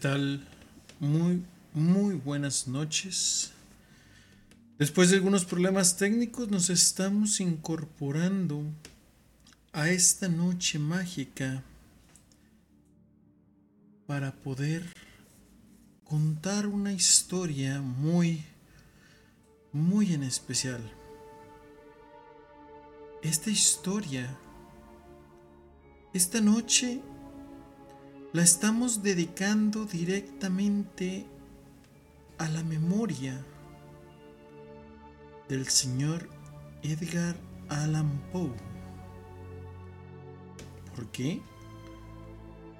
¿Qué tal? Muy, muy buenas noches. Después de algunos problemas técnicos nos estamos incorporando a esta noche mágica para poder contar una historia muy, muy en especial. Esta historia, esta noche la estamos dedicando directamente a la memoria del señor Edgar Allan Poe. ¿Por qué?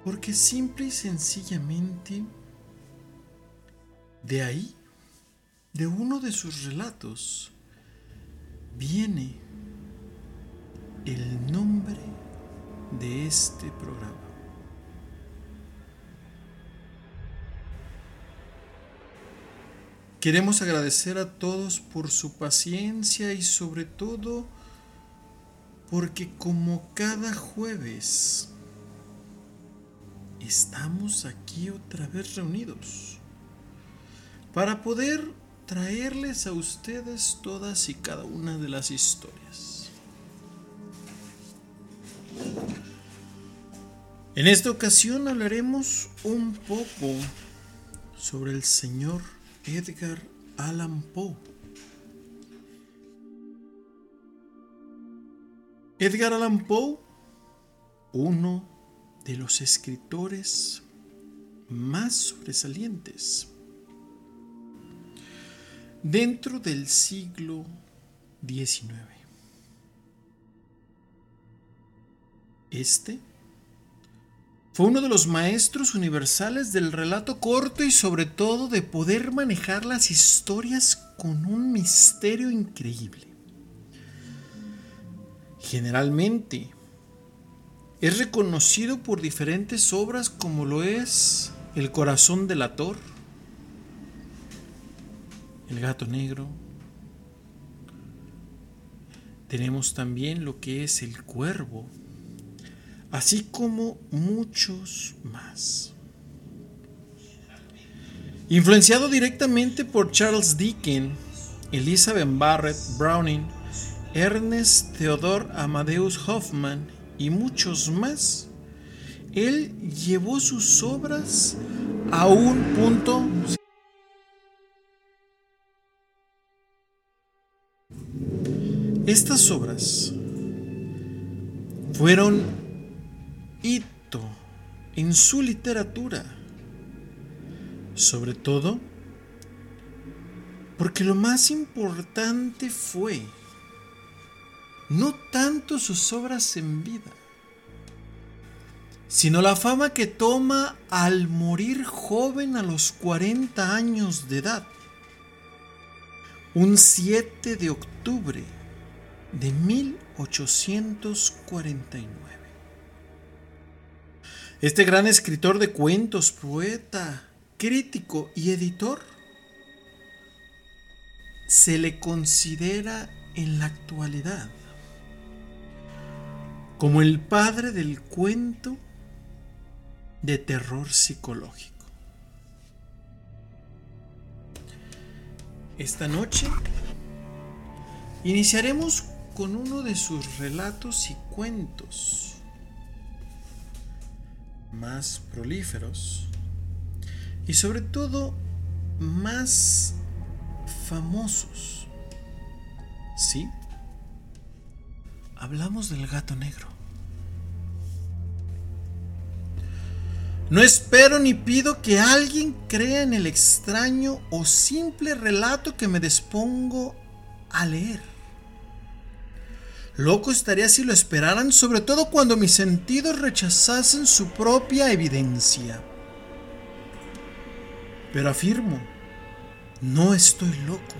Porque simple y sencillamente de ahí, de uno de sus relatos, viene el nombre de este programa. Queremos agradecer a todos por su paciencia y sobre todo porque como cada jueves estamos aquí otra vez reunidos para poder traerles a ustedes todas y cada una de las historias. En esta ocasión hablaremos un poco sobre el Señor Edgar Allan Poe. Edgar Allan Poe, uno de los escritores más sobresalientes dentro del siglo XIX. Este fue uno de los maestros universales del relato corto y sobre todo de poder manejar las historias con un misterio increíble. Generalmente es reconocido por diferentes obras como lo es El corazón del ator, El gato negro. Tenemos también lo que es El cuervo, así como muchos más. Influenciado directamente por Charles Dickens, Elizabeth Barrett Browning, Ernest Theodor Amadeus Hoffman y muchos más, él llevó sus obras a un punto Estas obras fueron hito en su literatura. Sobre todo porque lo más importante fue no tanto sus obras en vida, sino la fama que toma al morir joven a los 40 años de edad, un 7 de octubre de 1849. Este gran escritor de cuentos, poeta, crítico y editor se le considera en la actualidad como el padre del cuento de terror psicológico. Esta noche iniciaremos con uno de sus relatos y cuentos más prolíferos y sobre todo más famosos. ¿Sí? Hablamos del gato negro. No espero ni pido que alguien crea en el extraño o simple relato que me dispongo a leer. Loco estaría si lo esperaran, sobre todo cuando mis sentidos rechazasen su propia evidencia. Pero afirmo, no estoy loco.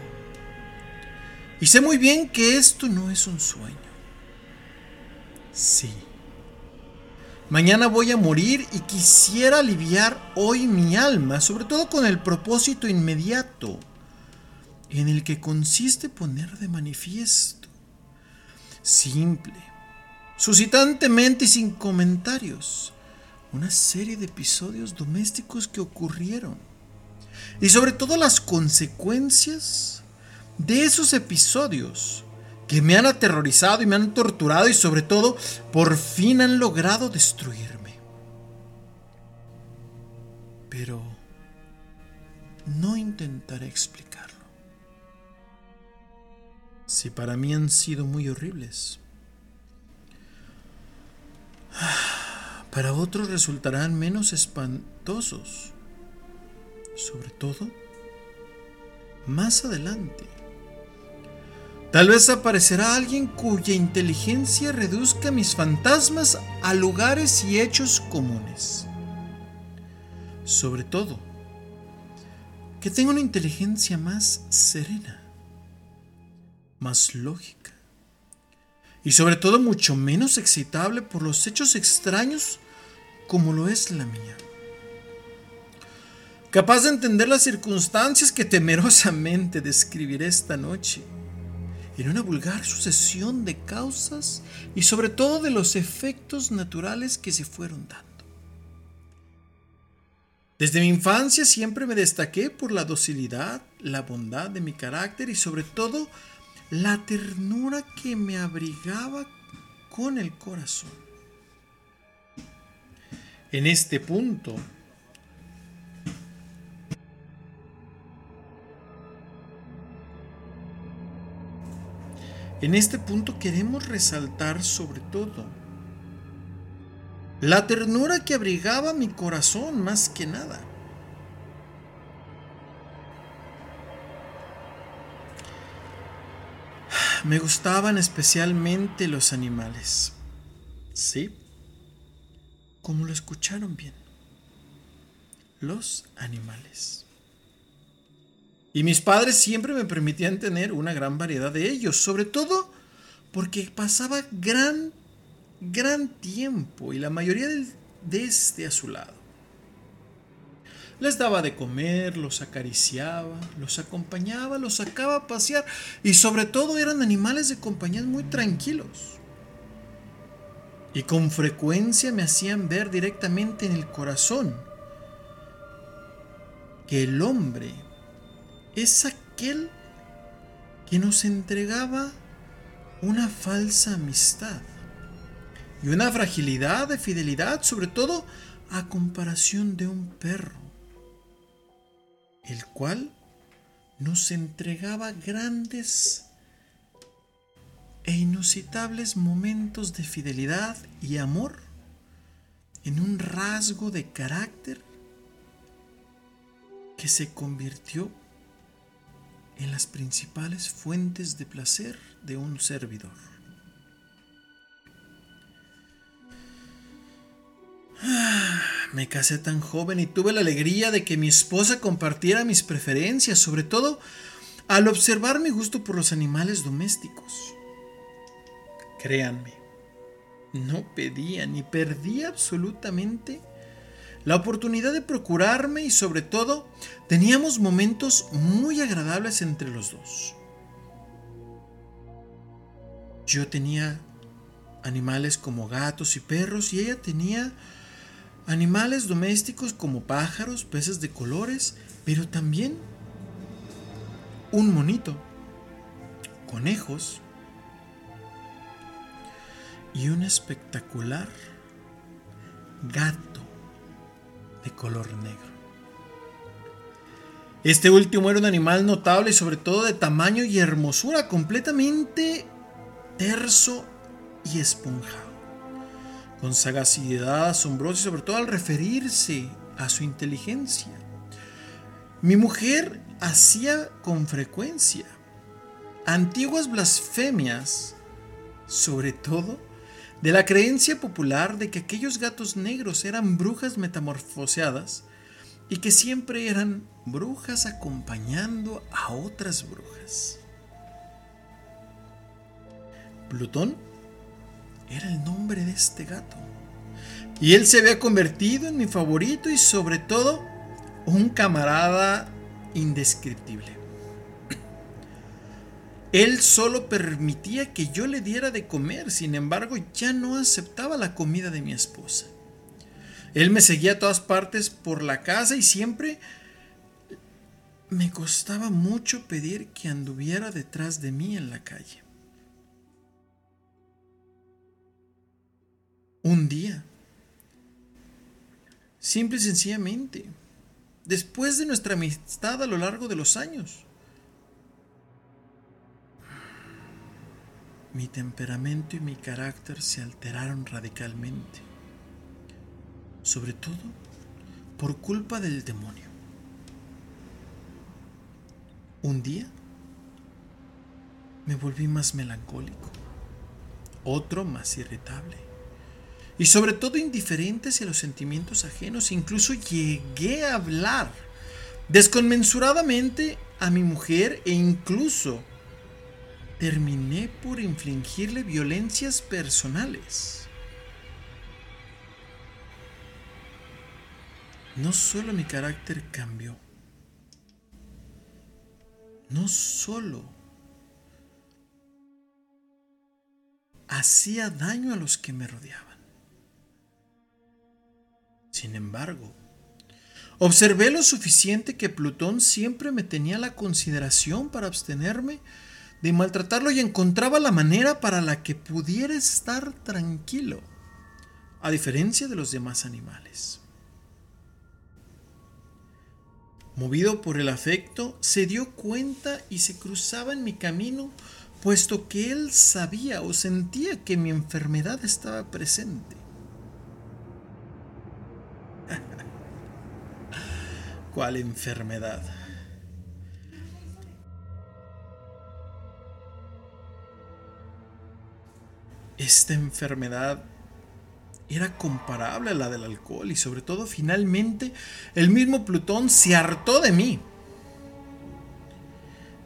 Y sé muy bien que esto no es un sueño. Sí. Mañana voy a morir y quisiera aliviar hoy mi alma, sobre todo con el propósito inmediato, en el que consiste poner de manifiesto simple, suscitantemente y sin comentarios, una serie de episodios domésticos que ocurrieron. Y sobre todo las consecuencias de esos episodios que me han aterrorizado y me han torturado y sobre todo por fin han logrado destruirme. Pero no intentaré explicarlo. Si para mí han sido muy horribles, para otros resultarán menos espantosos. Sobre todo, más adelante. Tal vez aparecerá alguien cuya inteligencia reduzca mis fantasmas a lugares y hechos comunes. Sobre todo, que tenga una inteligencia más serena, más lógica y sobre todo mucho menos excitable por los hechos extraños como lo es la mía. Capaz de entender las circunstancias que temerosamente describiré esta noche en una vulgar sucesión de causas y sobre todo de los efectos naturales que se fueron dando. Desde mi infancia siempre me destaqué por la docilidad, la bondad de mi carácter y sobre todo la ternura que me abrigaba con el corazón. En este punto, en este punto queremos resaltar sobre todo la ternura que abrigaba mi corazón más que nada. Me gustaban especialmente los animales. ¿Sí? Como lo escucharon bien. Los animales. Y mis padres siempre me permitían tener una gran variedad de ellos, sobre todo porque pasaba gran gran tiempo y la mayoría de este a su lado. Les daba de comer, los acariciaba, los acompañaba, los sacaba a pasear y sobre todo eran animales de compañía muy tranquilos. Y con frecuencia me hacían ver directamente en el corazón que el hombre es aquel que nos entregaba una falsa amistad y una fragilidad de fidelidad, sobre todo a comparación de un perro, el cual nos entregaba grandes e inusitables momentos de fidelidad y amor en un rasgo de carácter que se convirtió en las principales fuentes de placer de un servidor. Me casé tan joven y tuve la alegría de que mi esposa compartiera mis preferencias, sobre todo al observar mi gusto por los animales domésticos. Créanme, no pedía ni perdía absolutamente la oportunidad de procurarme y sobre todo teníamos momentos muy agradables entre los dos. Yo tenía animales como gatos y perros y ella tenía animales domésticos como pájaros, peces de colores, pero también un monito, conejos y un espectacular gato de color negro. Este último era un animal notable y sobre todo de tamaño y hermosura, completamente terso y esponjado con sagacidad asombrosa y sobre todo al referirse a su inteligencia. Mi mujer hacía con frecuencia antiguas blasfemias, sobre todo de la creencia popular de que aquellos gatos negros eran brujas metamorfoseadas y que siempre eran brujas acompañando a otras brujas. Plutón era el nombre de este gato. Y él se había convertido en mi favorito y sobre todo un camarada indescriptible. Él solo permitía que yo le diera de comer, sin embargo ya no aceptaba la comida de mi esposa. Él me seguía a todas partes por la casa y siempre me costaba mucho pedir que anduviera detrás de mí en la calle. Un día, simple y sencillamente, después de nuestra amistad a lo largo de los años, mi temperamento y mi carácter se alteraron radicalmente, sobre todo por culpa del demonio. Un día me volví más melancólico, otro más irritable y sobre todo indiferente hacia los sentimientos ajenos. Incluso llegué a hablar desconmensuradamente a mi mujer e incluso terminé por infligirle violencias personales. No solo mi carácter cambió, no solo hacía daño a los que me rodeaban. Sin embargo, observé lo suficiente que Plutón siempre me tenía la consideración para abstenerme de maltratarlo y encontraba la manera para la que pudiera estar tranquilo, a diferencia de los demás animales. Movido por el afecto, se dio cuenta y se cruzaba en mi camino, puesto que él sabía o sentía que mi enfermedad estaba presente. ¿Cuál enfermedad? esta enfermedad era comparable a la del alcohol y sobre todo finalmente el mismo Plutón se hartó de mí.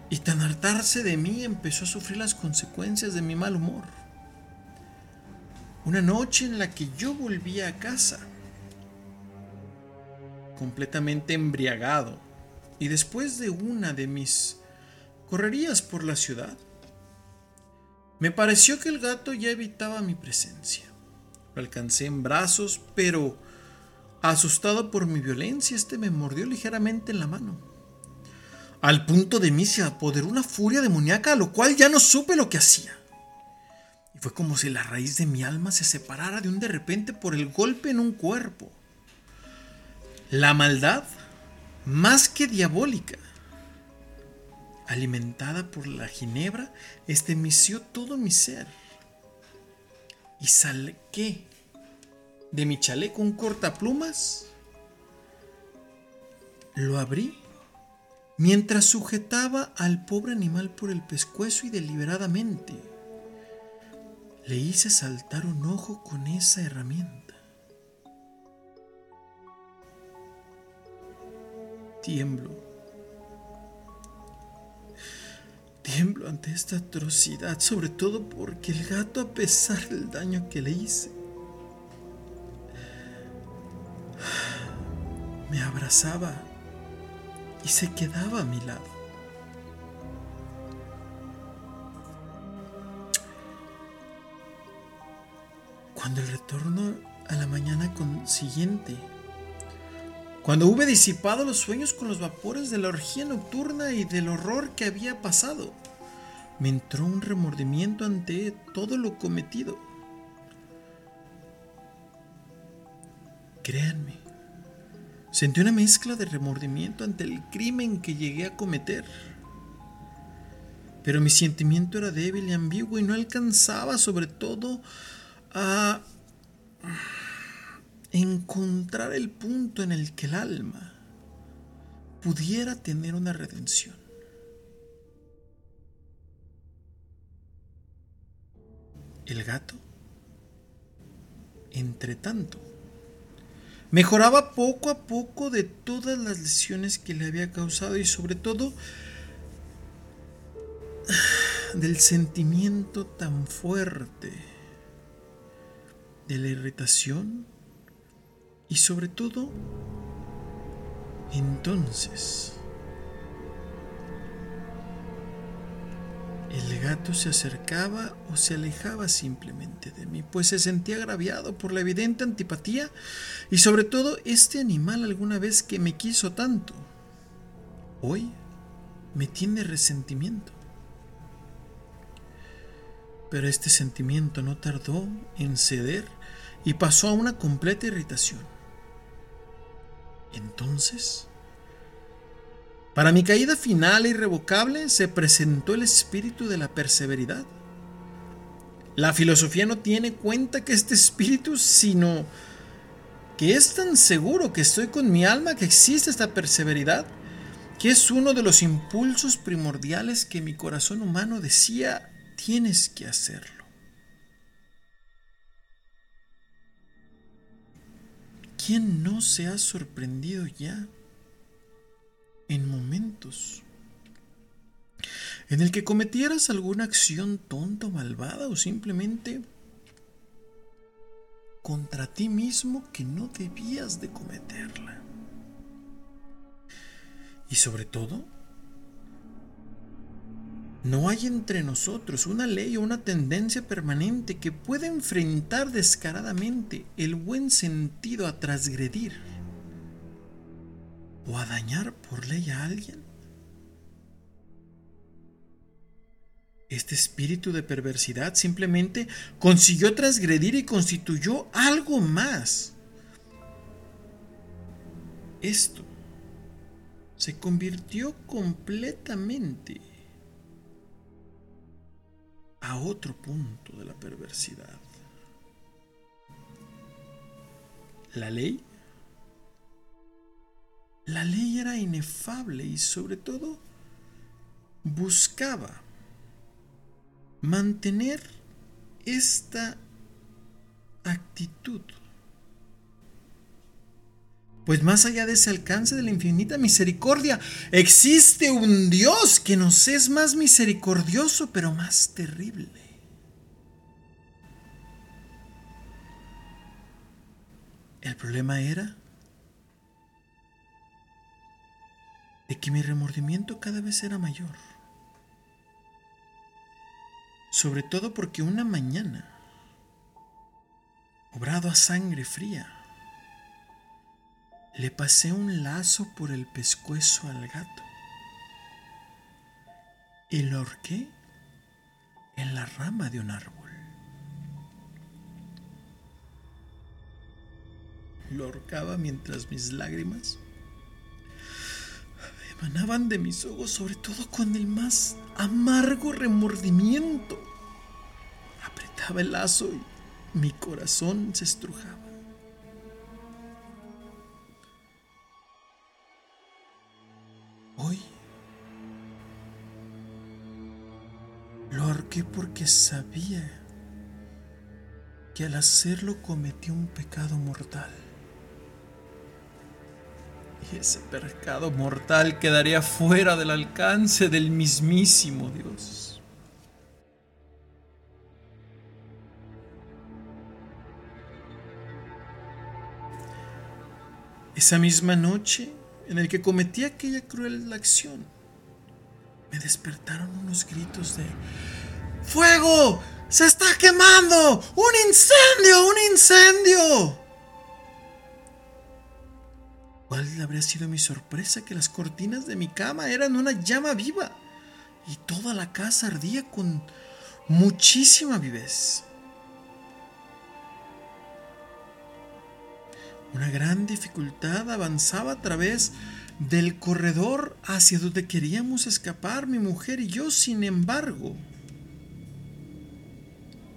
Y tan hartarse de mí empezó a sufrir las consecuencias de mi mal humor. Una noche en la que yo volvía a casa, completamente embriagado, y después de una de mis correrías por la ciudad, me pareció que el gato ya evitaba mi presencia. Lo alcancé en brazos, pero asustado por mi violencia, este me mordió ligeramente en la mano. Al punto de mí se apoderó una furia demoníaca, a lo cual ya no supe lo que hacía. Y fue como si la raíz de mi alma se separara de un de repente por el golpe en un cuerpo. La maldad, más que diabólica, alimentada por la ginebra, estremeció todo mi ser. Y salqué de mi chaleco un cortaplumas, lo abrí mientras sujetaba al pobre animal por el pescuezo y deliberadamente le hice saltar un ojo con esa herramienta. Tiemblo Tiemblo ante esta atrocidad, sobre todo porque el gato, a pesar del daño que le hice, me abrazaba y se quedaba a mi lado. Cuando el retorno a la mañana siguiente, cuando hube disipado los sueños con los vapores de la orgía nocturna y del horror que había pasado, me entró un remordimiento ante todo lo cometido. Créanme, sentí una mezcla de remordimiento ante el crimen que llegué a cometer. Pero mi sentimiento era débil y ambiguo y no alcanzaba sobre todo a encontrar el punto en el que el alma pudiera tener una redención. El gato, entre tanto, mejoraba poco a poco de todas las lesiones que le había causado y sobre todo del sentimiento tan fuerte de la irritación y sobre todo, entonces, El gato se acercaba o se alejaba simplemente de mí, pues se sentía agraviado por la evidente antipatía y sobre todo este animal alguna vez que me quiso tanto. Hoy me tiene resentimiento. Pero este sentimiento no tardó en ceder y pasó a una completa irritación. Entonces, para mi caída final e irrevocable se presentó el espíritu de la perseveridad. La filosofía no tiene cuenta que este espíritu, sino que es tan seguro que estoy con mi alma que existe esta perseveridad, que es uno de los impulsos primordiales que mi corazón humano decía, tienes que hacerlo. ¿Quién no se ha sorprendido ya en momentos en el que cometieras alguna acción tonta o malvada o simplemente contra ti mismo que no debías de cometerla. Y sobre todo, no hay entre nosotros una ley o una tendencia permanente que pueda enfrentar descaradamente el buen sentido a transgredir o a dañar por ley a alguien? Este espíritu de perversidad simplemente consiguió transgredir y constituyó algo más. Esto se convirtió completamente a otro punto de la perversidad. La ley la ley era inefable y sobre todo buscaba mantener esta actitud. Pues más allá de ese alcance de la infinita misericordia, existe un Dios que nos es más misericordioso, pero más terrible. El problema era de que mi remordimiento cada vez era mayor. Sobre todo porque una mañana, obrado a sangre fría, le pasé un lazo por el pescuezo al gato y lo horqué en la rama de un árbol. Lo horcaba mientras mis lágrimas emanaban de mis ojos, sobre todo con el más amargo remordimiento. Apretaba el lazo y mi corazón se estrujaba. Hoy lo ahorqué porque sabía que al hacerlo cometí un pecado mortal y ese pecado mortal quedaría fuera del alcance del mismísimo Dios. Esa misma noche en el que cometí aquella cruel acción, me despertaron unos gritos de ¡Fuego! ¡Se está quemando! ¡Un incendio! ¡Un incendio! ¿Cuál habría sido mi sorpresa que las cortinas de mi cama eran una llama viva y toda la casa ardía con muchísima vivez? Una gran dificultad avanzaba a través del corredor hacia donde queríamos escapar mi mujer y yo, sin embargo,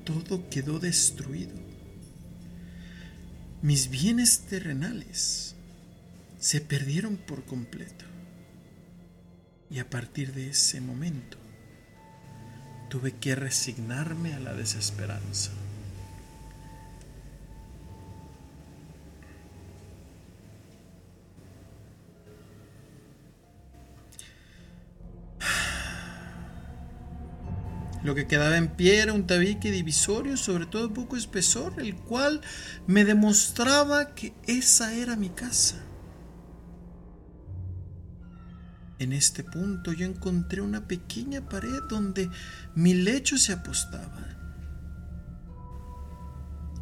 todo quedó destruido. Mis bienes terrenales se perdieron por completo. Y a partir de ese momento tuve que resignarme a la desesperanza. Lo que quedaba en pie era un tabique divisorio, sobre todo poco espesor, el cual me demostraba que esa era mi casa. En este punto yo encontré una pequeña pared donde mi lecho se apostaba.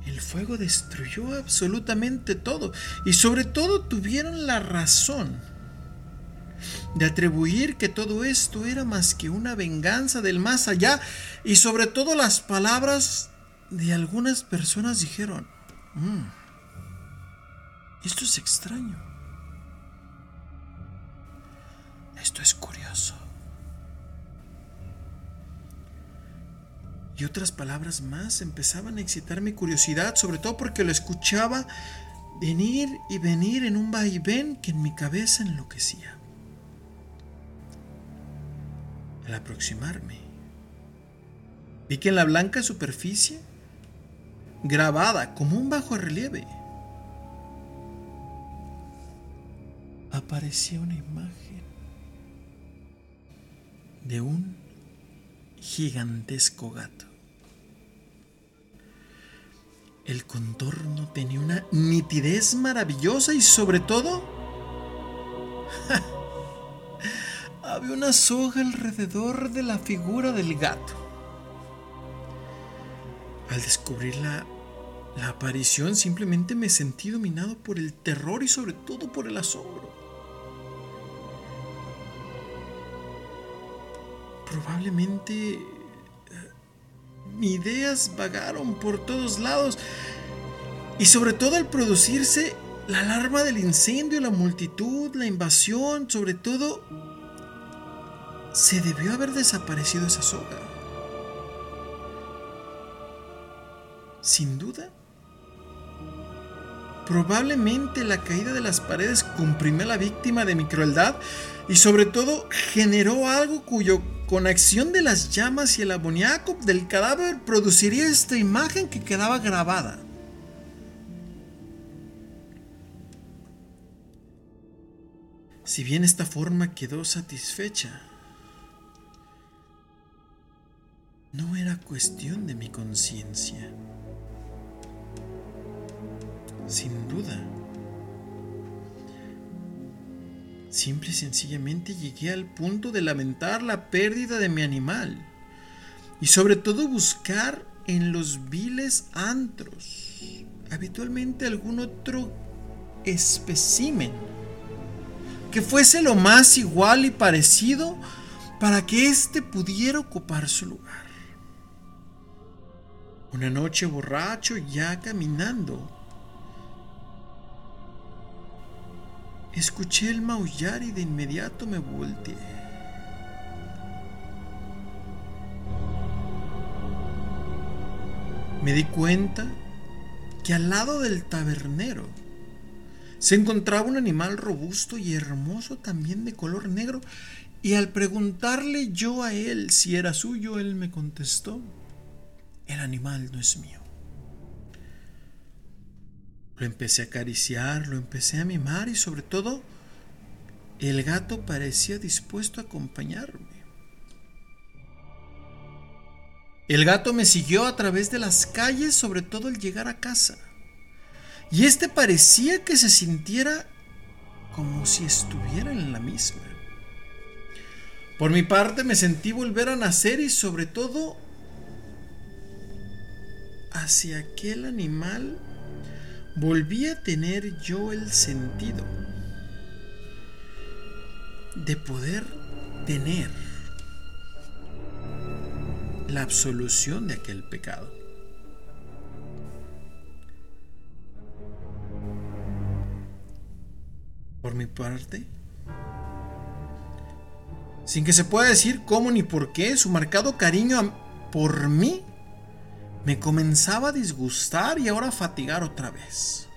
El fuego destruyó absolutamente todo y sobre todo tuvieron la razón de atribuir que todo esto era más que una venganza del más allá y sobre todo las palabras de algunas personas dijeron, mm, esto es extraño, esto es curioso. Y otras palabras más empezaban a excitar mi curiosidad, sobre todo porque lo escuchaba venir y venir en un vaivén que en mi cabeza enloquecía. Al aproximarme, vi que en la blanca superficie, grabada como un bajo relieve, aparecía una imagen de un gigantesco gato. El contorno tenía una nitidez maravillosa y sobre todo había una soga alrededor de la figura del gato. Al descubrir la, la aparición simplemente me sentí dominado por el terror y sobre todo por el asombro. Probablemente eh, ideas vagaron por todos lados y sobre todo al producirse la alarma del incendio, la multitud, la invasión, sobre todo se debió haber desaparecido esa soga. Sin duda. Probablemente la caída de las paredes comprimió a la víctima de mi crueldad y sobre todo generó algo cuyo con acción de las llamas y el amoníaco del cadáver produciría esta imagen que quedaba grabada. Si bien esta forma quedó satisfecha, cuestión de mi conciencia. Sin duda. Simple y sencillamente llegué al punto de lamentar la pérdida de mi animal y sobre todo buscar en los viles antros habitualmente algún otro especímen que fuese lo más igual y parecido para que éste pudiera ocupar su lugar. Una noche borracho ya caminando, escuché el maullar y de inmediato me volteé. Me di cuenta que al lado del tabernero se encontraba un animal robusto y hermoso también de color negro y al preguntarle yo a él si era suyo, él me contestó, el animal no es mío. Lo empecé a acariciar, lo empecé a mimar y sobre todo el gato parecía dispuesto a acompañarme. El gato me siguió a través de las calles, sobre todo al llegar a casa. Y este parecía que se sintiera como si estuviera en la misma. Por mi parte me sentí volver a nacer y sobre todo hacia aquel animal volví a tener yo el sentido de poder tener la absolución de aquel pecado. Por mi parte, sin que se pueda decir cómo ni por qué, su marcado cariño por mí me comenzaba a disgustar y ahora a fatigar otra vez.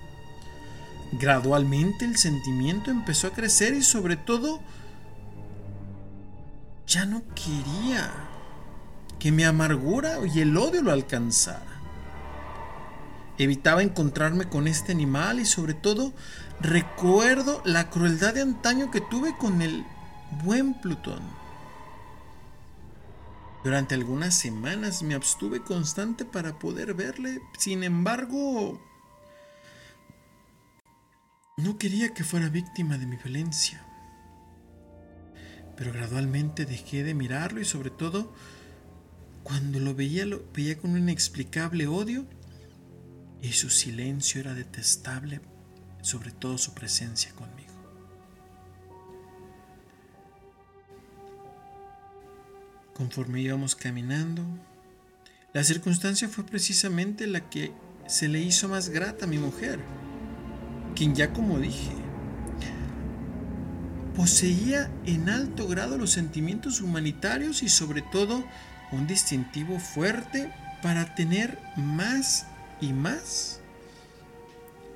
Gradualmente el sentimiento empezó a crecer y sobre todo ya no quería que mi amargura y el odio lo alcanzara. Evitaba encontrarme con este animal y sobre todo recuerdo la crueldad de antaño que tuve con el buen Plutón. Durante algunas semanas me abstuve constante para poder verle, sin embargo, no quería que fuera víctima de mi violencia. Pero gradualmente dejé de mirarlo y sobre todo cuando lo veía lo veía con un inexplicable odio y su silencio era detestable, sobre todo su presencia conmigo. Conforme íbamos caminando, la circunstancia fue precisamente la que se le hizo más grata a mi mujer, quien ya como dije, poseía en alto grado los sentimientos humanitarios y sobre todo un distintivo fuerte para tener más y más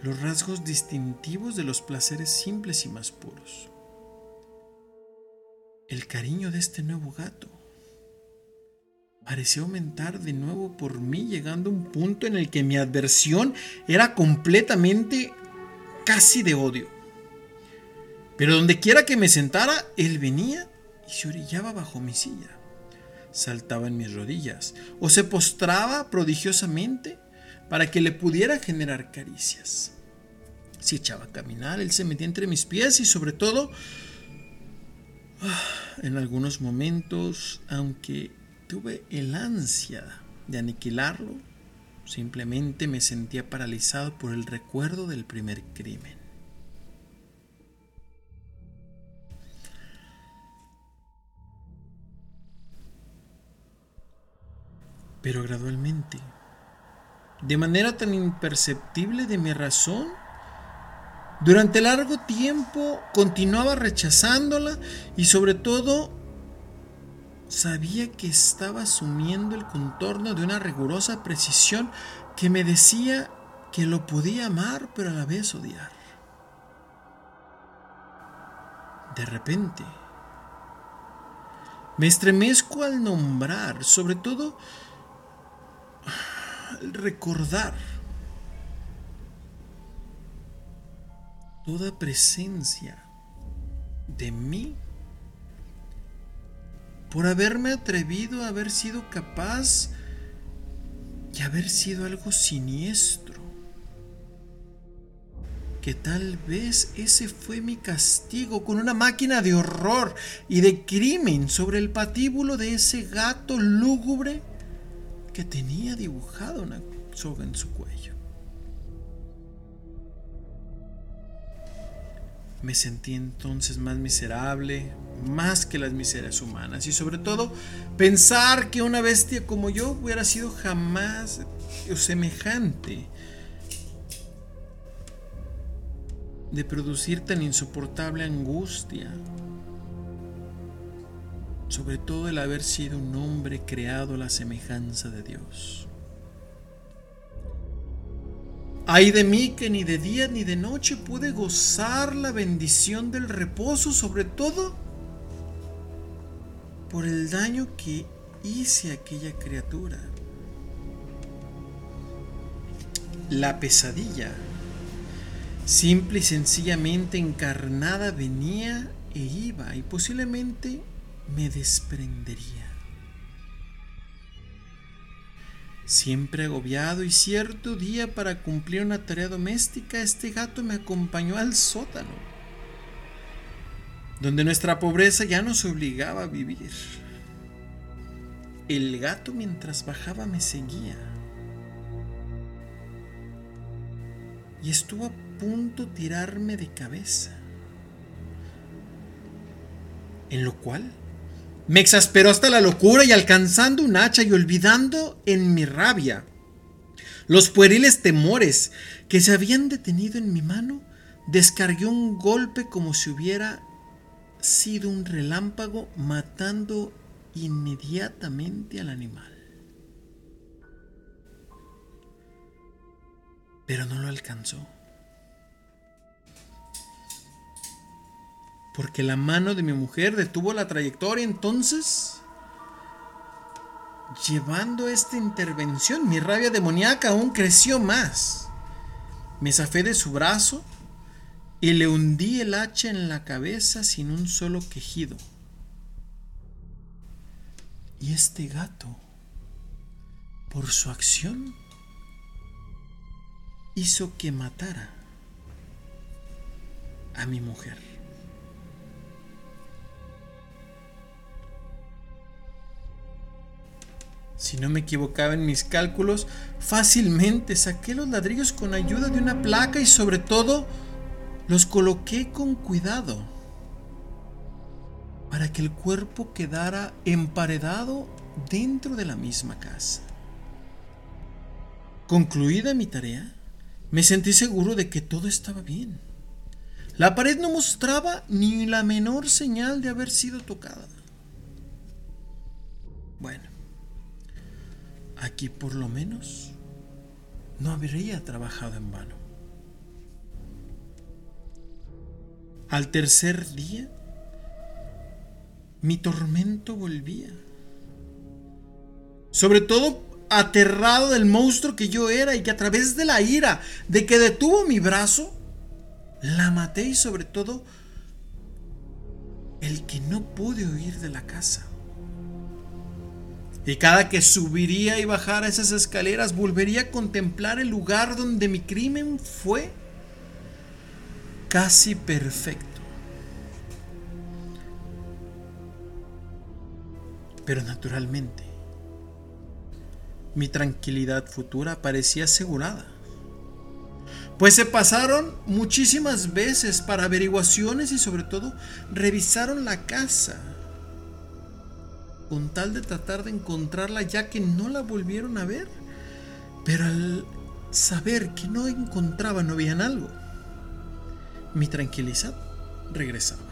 los rasgos distintivos de los placeres simples y más puros. El cariño de este nuevo gato pareció aumentar de nuevo por mí, llegando a un punto en el que mi adversión era completamente casi de odio. Pero donde quiera que me sentara, él venía y se orillaba bajo mi silla. Saltaba en mis rodillas o se postraba prodigiosamente para que le pudiera generar caricias. Si echaba a caminar, él se metía entre mis pies y sobre todo, ah, en algunos momentos, aunque tuve el ansia de aniquilarlo, simplemente me sentía paralizado por el recuerdo del primer crimen. Pero gradualmente, de manera tan imperceptible de mi razón, durante largo tiempo continuaba rechazándola y sobre todo sabía que estaba asumiendo el contorno de una rigurosa precisión que me decía que lo podía amar pero a la vez odiar. De repente, me estremezco al nombrar, sobre todo al recordar toda presencia de mí por haberme atrevido a haber sido capaz y haber sido algo siniestro. Que tal vez ese fue mi castigo con una máquina de horror y de crimen sobre el patíbulo de ese gato lúgubre que tenía dibujado una soga en su cuello. Me sentí entonces más miserable, más que las miserias humanas. Y sobre todo, pensar que una bestia como yo hubiera sido jamás semejante de producir tan insoportable angustia. Sobre todo el haber sido un hombre creado a la semejanza de Dios. Ay de mí que ni de día ni de noche pude gozar la bendición del reposo, sobre todo por el daño que hice a aquella criatura. La pesadilla, simple y sencillamente encarnada, venía e iba y posiblemente me desprendería. Siempre agobiado y cierto día para cumplir una tarea doméstica, este gato me acompañó al sótano, donde nuestra pobreza ya nos obligaba a vivir. El gato mientras bajaba me seguía y estuvo a punto de tirarme de cabeza, en lo cual me exasperó hasta la locura y alcanzando un hacha y olvidando en mi rabia los pueriles temores que se habían detenido en mi mano, descargué un golpe como si hubiera sido un relámpago matando inmediatamente al animal. Pero no lo alcanzó. Porque la mano de mi mujer detuvo la trayectoria. Entonces, llevando esta intervención, mi rabia demoníaca aún creció más. Me zafé de su brazo y le hundí el hacha en la cabeza sin un solo quejido. Y este gato, por su acción, hizo que matara a mi mujer. Si no me equivocaba en mis cálculos, fácilmente saqué los ladrillos con ayuda de una placa y sobre todo los coloqué con cuidado para que el cuerpo quedara emparedado dentro de la misma casa. Concluida mi tarea, me sentí seguro de que todo estaba bien. La pared no mostraba ni la menor señal de haber sido tocada. Bueno, aquí por lo menos no habría trabajado en vano. Al tercer día, mi tormento volvía. Sobre todo aterrado del monstruo que yo era y que a través de la ira de que detuvo mi brazo, la maté y sobre todo el que no pude huir de la casa. Y cada que subiría y bajara esas escaleras volvería a contemplar el lugar donde mi crimen fue casi perfecto. Pero naturalmente, mi tranquilidad futura parecía asegurada. Pues se pasaron muchísimas veces para averiguaciones y sobre todo revisaron la casa con tal de tratar de encontrarla ya que no la volvieron a ver. Pero al saber que no encontraban no veían algo, mi tranquilidad regresaba.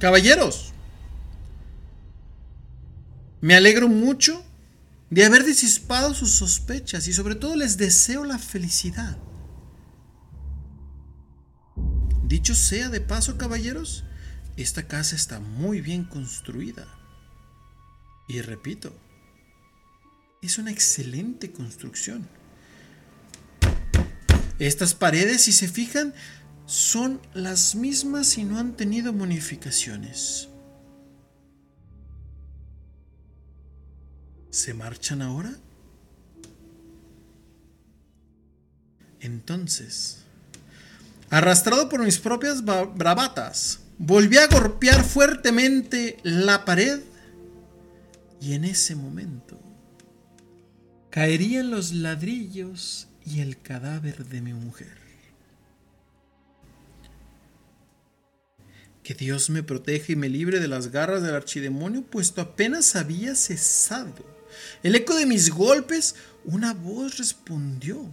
Caballeros, me alegro mucho de haber disispado sus sospechas y sobre todo les deseo la felicidad. Dicho sea de paso, caballeros, esta casa está muy bien construida. Y repito, es una excelente construcción. Estas paredes, si se fijan, son las mismas y no han tenido modificaciones. ¿Se marchan ahora? Entonces, arrastrado por mis propias bravatas, volví a golpear fuertemente la pared y en ese momento caerían los ladrillos y el cadáver de mi mujer. Que Dios me proteja y me libre de las garras del archidemonio, puesto apenas había cesado el eco de mis golpes, una voz respondió.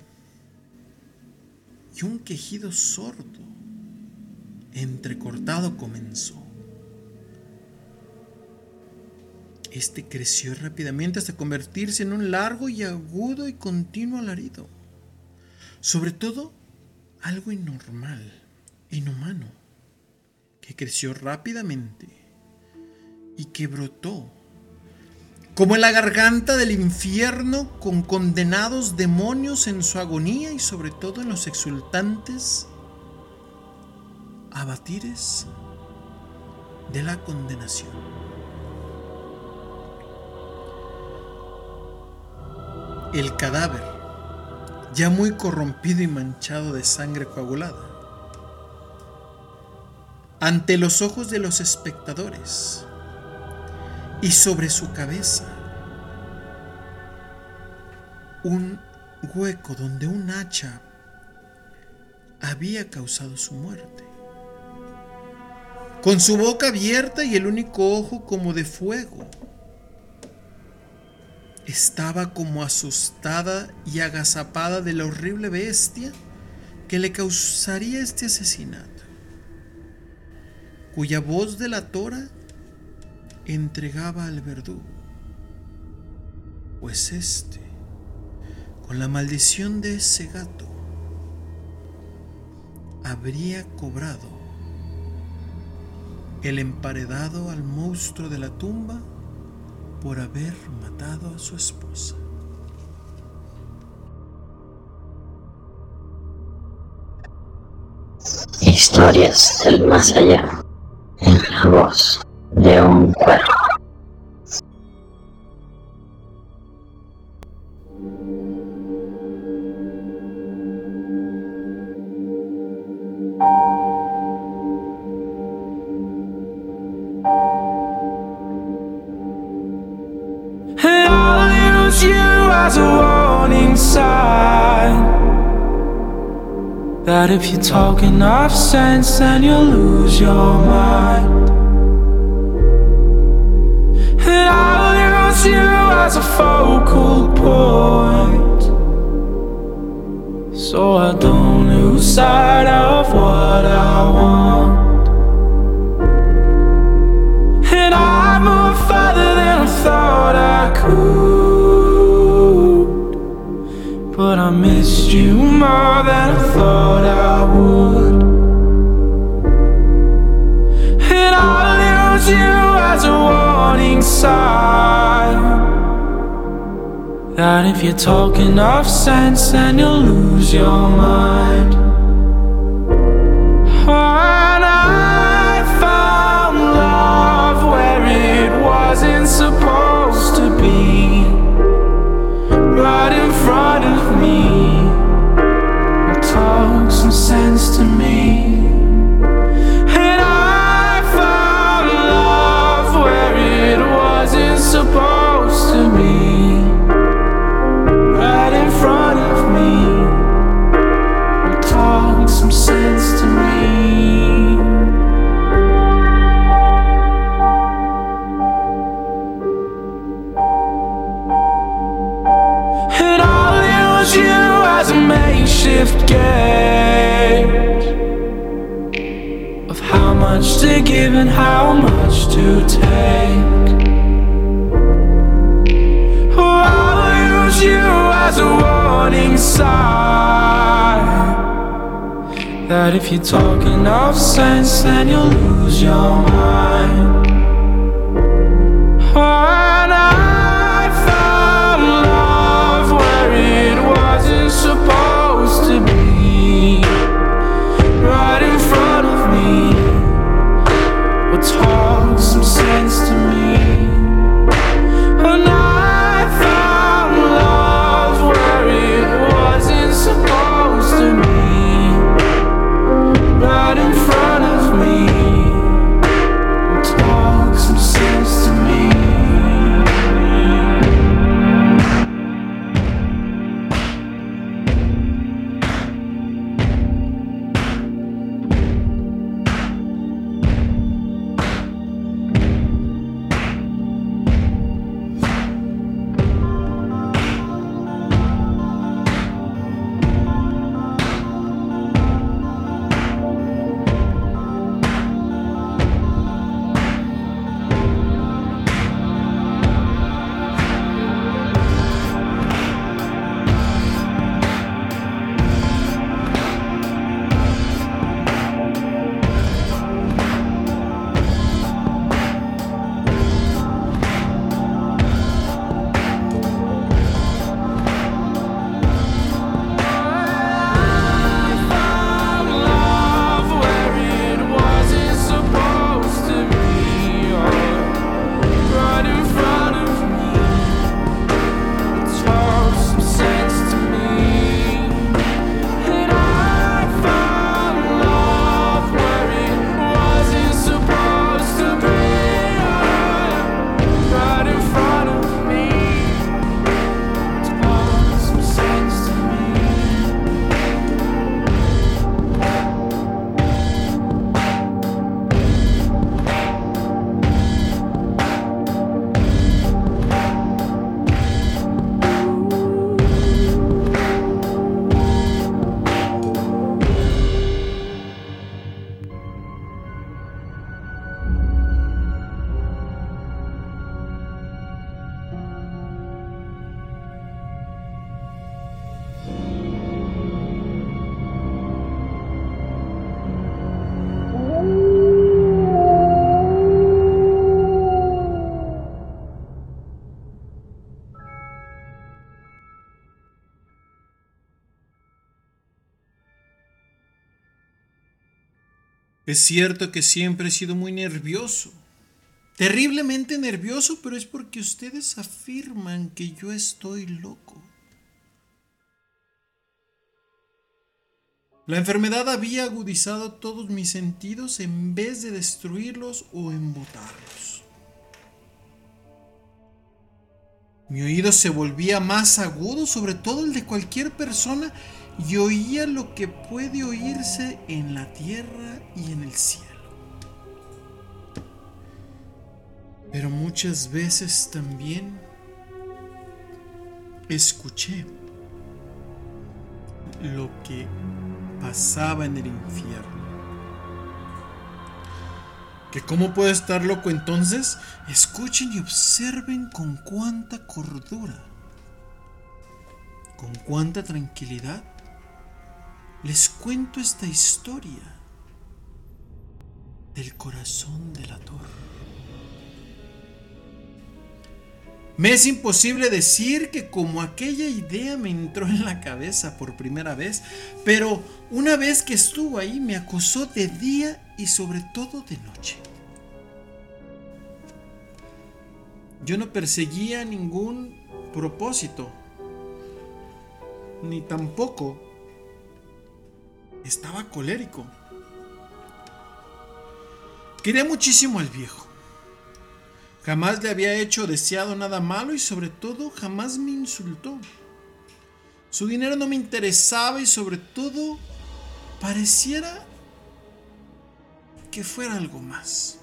Y un quejido sordo, entrecortado, comenzó. Este creció rápidamente hasta convertirse en un largo y agudo y continuo alarido. Sobre todo, algo inormal, inhumano, que creció rápidamente y que brotó como en la garganta del infierno con condenados demonios en su agonía y sobre todo en los exultantes abatires de la condenación. El cadáver, ya muy corrompido y manchado de sangre coagulada, ante los ojos de los espectadores, y sobre su cabeza un hueco donde un hacha había causado su muerte. Con su boca abierta y el único ojo como de fuego. Estaba como asustada y agazapada de la horrible bestia que le causaría este asesinato, cuya voz delatora entregaba al verdugo. Pues este, con la maldición de ese gato, habría cobrado el emparedado al monstruo de la tumba por haber matado a su esposa. Historias del más allá en la voz de un cuerpo. If you talk enough sense, then you'll lose your mind. And I'll use you as a focal point, so I don't lose sight of what I want. And I move further than I thought I could, I missed you more than I thought I would. And I'll use you as a warning sign that if you talk enough sense, then you'll lose your mind. And I found love where it wasn't supposed to be, right in front of me. Talk some sense to me. And I found love where it wasn't supposed makeshift gauge of how much to give and how much to take. Or I'll use you as a warning sign that if you talk enough sense, then you'll lose your mind. Wasn't supposed it's hard Es cierto que siempre he sido muy nervioso. Terriblemente nervioso, pero es porque ustedes afirman que yo estoy loco. La enfermedad había agudizado todos mis sentidos en vez de destruirlos o embotarlos. Mi oído se volvía más agudo, sobre todo el de cualquier persona, y oía lo que puede oírse en la tierra y en el cielo. Pero muchas veces también escuché lo que pasaba en el infierno. ¿Que cómo puede estar loco entonces? Escuchen y observen con cuánta cordura, con cuánta tranquilidad les cuento esta historia del corazón de la torre. Me es imposible decir que como aquella idea me entró en la cabeza por primera vez, pero una vez que estuvo ahí me acosó de día y sobre todo de noche. Yo no perseguía ningún propósito, ni tampoco estaba colérico. Quería muchísimo al viejo. Jamás le había hecho deseado nada malo y sobre todo jamás me insultó. Su dinero no me interesaba y sobre todo pareciera que fuera algo más.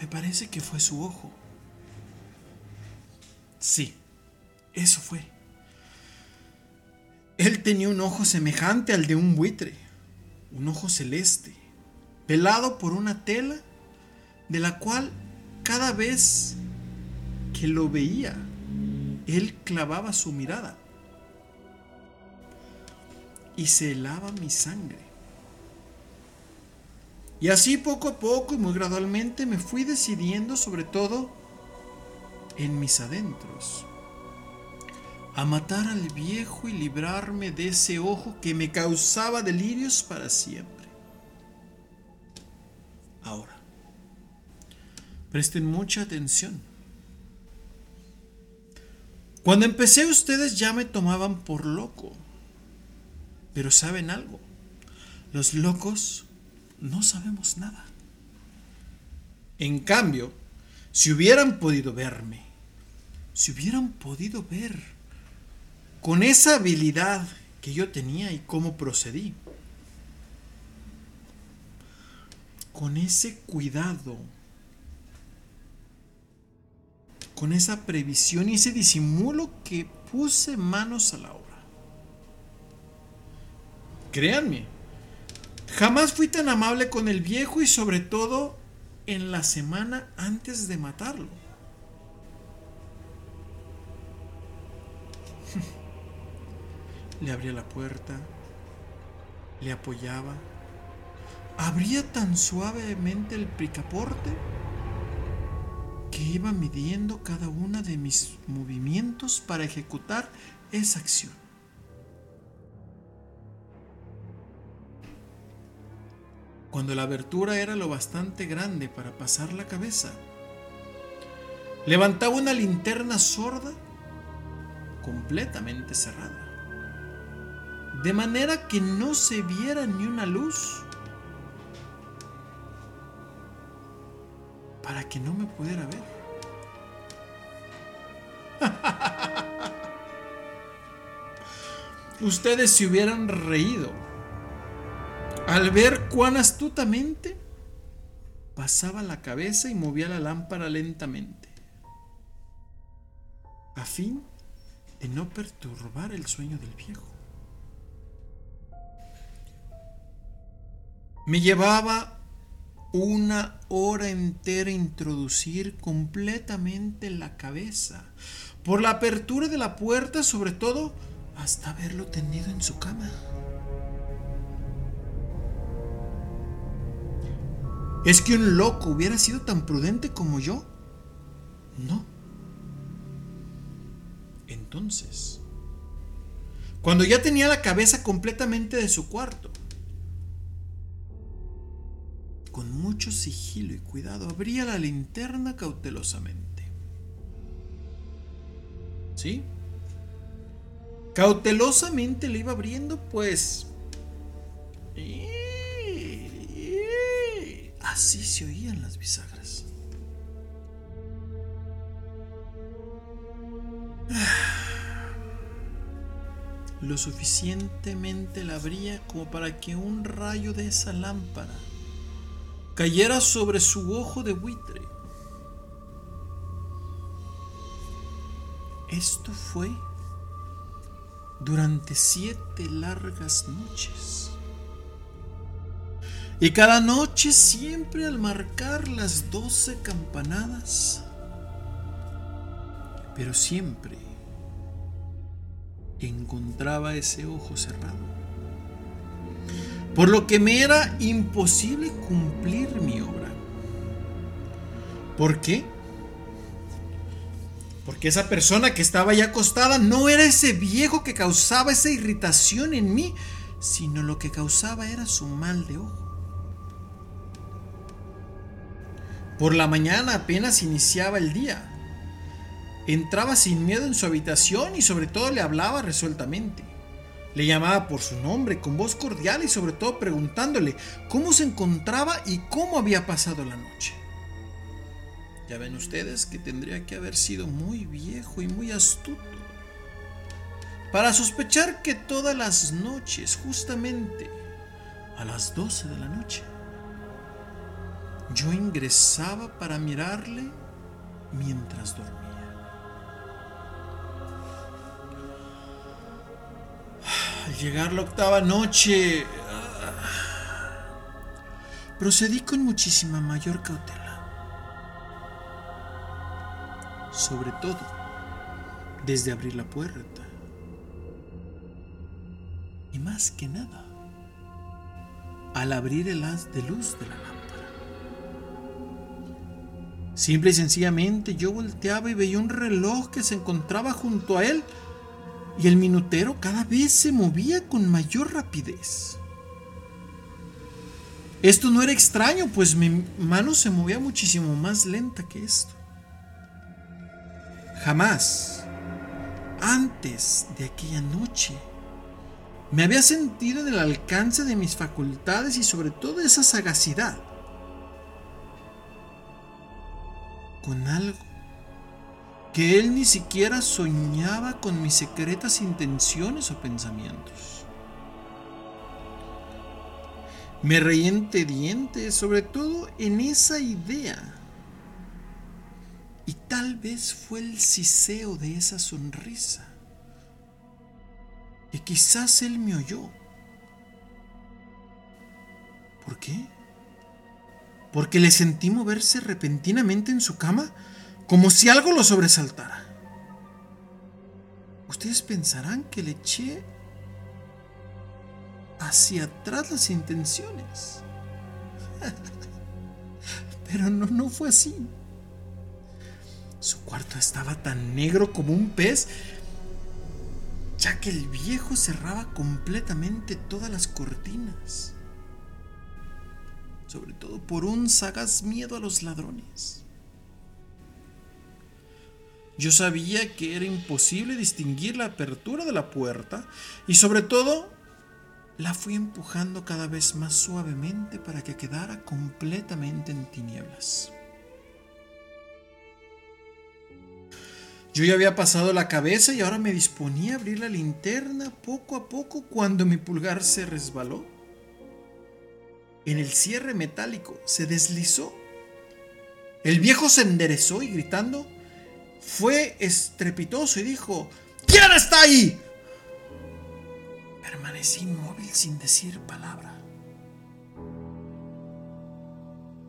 Me parece que fue su ojo. Sí, eso fue. Él tenía un ojo semejante al de un buitre, un ojo celeste, pelado por una tela de la cual cada vez que lo veía, él clavaba su mirada y se helaba mi sangre. Y así poco a poco y muy gradualmente me fui decidiendo sobre todo en mis adentros a matar al viejo y librarme de ese ojo que me causaba delirios para siempre. Ahora, Presten mucha atención. Cuando empecé ustedes ya me tomaban por loco. Pero saben algo, los locos no sabemos nada. En cambio, si hubieran podido verme, si hubieran podido ver con esa habilidad que yo tenía y cómo procedí, con ese cuidado con esa previsión y ese disimulo que puse manos a la obra. Créanme, jamás fui tan amable con el viejo y sobre todo en la semana antes de matarlo. Le abría la puerta, le apoyaba, abría tan suavemente el picaporte que iba midiendo cada uno de mis movimientos para ejecutar esa acción. Cuando la abertura era lo bastante grande para pasar la cabeza, levantaba una linterna sorda completamente cerrada, de manera que no se viera ni una luz para que no me pudiera ver. Ustedes se hubieran reído al ver cuán astutamente pasaba la cabeza y movía la lámpara lentamente, a fin de no perturbar el sueño del viejo. Me llevaba una hora entera introducir completamente la cabeza por la apertura de la puerta, sobre todo hasta verlo tendido en su cama. ¿Es que un loco hubiera sido tan prudente como yo? No. Entonces, cuando ya tenía la cabeza completamente de su cuarto, con mucho sigilo y cuidado abría la linterna cautelosamente. ¿Sí? Cautelosamente le iba abriendo, pues... ¡Eh! ¡Eh! Así se oían las bisagras. Lo suficientemente la abría como para que un rayo de esa lámpara cayera sobre su ojo de buitre. Esto fue durante siete largas noches. Y cada noche, siempre al marcar las doce campanadas, pero siempre encontraba ese ojo cerrado. Por lo que me era imposible cumplir mi obra. ¿Por qué? Porque esa persona que estaba ya acostada no era ese viejo que causaba esa irritación en mí, sino lo que causaba era su mal de ojo. Por la mañana apenas iniciaba el día. Entraba sin miedo en su habitación y sobre todo le hablaba resueltamente. Le llamaba por su nombre con voz cordial y sobre todo preguntándole cómo se encontraba y cómo había pasado la noche. Ya ven ustedes que tendría que haber sido muy viejo y muy astuto para sospechar que todas las noches, justamente a las 12 de la noche, yo ingresaba para mirarle mientras dormía. Al llegar la octava noche, procedí con muchísima mayor cautela. Sobre todo, desde abrir la puerta. Y más que nada, al abrir el haz de luz de la lámpara. Simple y sencillamente yo volteaba y veía un reloj que se encontraba junto a él y el minutero cada vez se movía con mayor rapidez. Esto no era extraño, pues mi mano se movía muchísimo más lenta que esto. Jamás, antes de aquella noche, me había sentido en el alcance de mis facultades y sobre todo esa sagacidad. Con algo que él ni siquiera soñaba con mis secretas intenciones o pensamientos. Me reí entre dientes, sobre todo en esa idea y tal vez fue el siseo de esa sonrisa. Y quizás él me oyó. ¿Por qué? Porque le sentí moverse repentinamente en su cama como si algo lo sobresaltara. Ustedes pensarán que le eché hacia atrás las intenciones. Pero no, no fue así. Su cuarto estaba tan negro como un pez, ya que el viejo cerraba completamente todas las cortinas, sobre todo por un sagaz miedo a los ladrones. Yo sabía que era imposible distinguir la apertura de la puerta y sobre todo la fui empujando cada vez más suavemente para que quedara completamente en tinieblas. Yo ya había pasado la cabeza y ahora me disponía a abrir la linterna poco a poco cuando mi pulgar se resbaló. En el cierre metálico se deslizó. El viejo se enderezó y gritando, fue estrepitoso y dijo, ¿quién está ahí? Permanecí inmóvil sin decir palabra.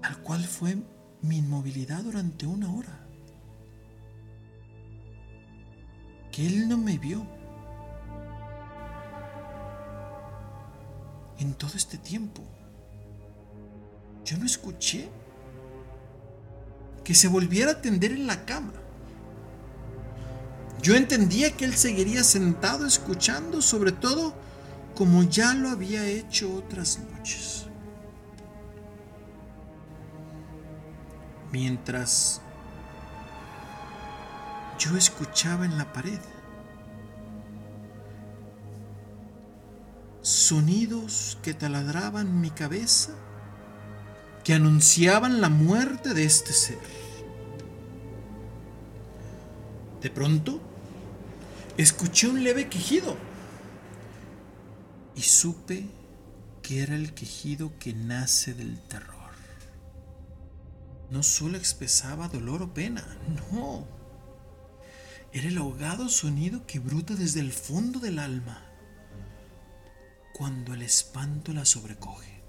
Al cual fue mi inmovilidad durante una hora. que él no me vio. En todo este tiempo, yo no escuché que se volviera a tender en la cama. Yo entendía que él seguiría sentado escuchando, sobre todo como ya lo había hecho otras noches. Mientras yo escuchaba en la pared sonidos que taladraban mi cabeza, que anunciaban la muerte de este ser. De pronto, escuché un leve quejido y supe que era el quejido que nace del terror. No solo expresaba dolor o pena, no. Era el ahogado sonido que brota desde el fondo del alma cuando el espanto la sobrecoge.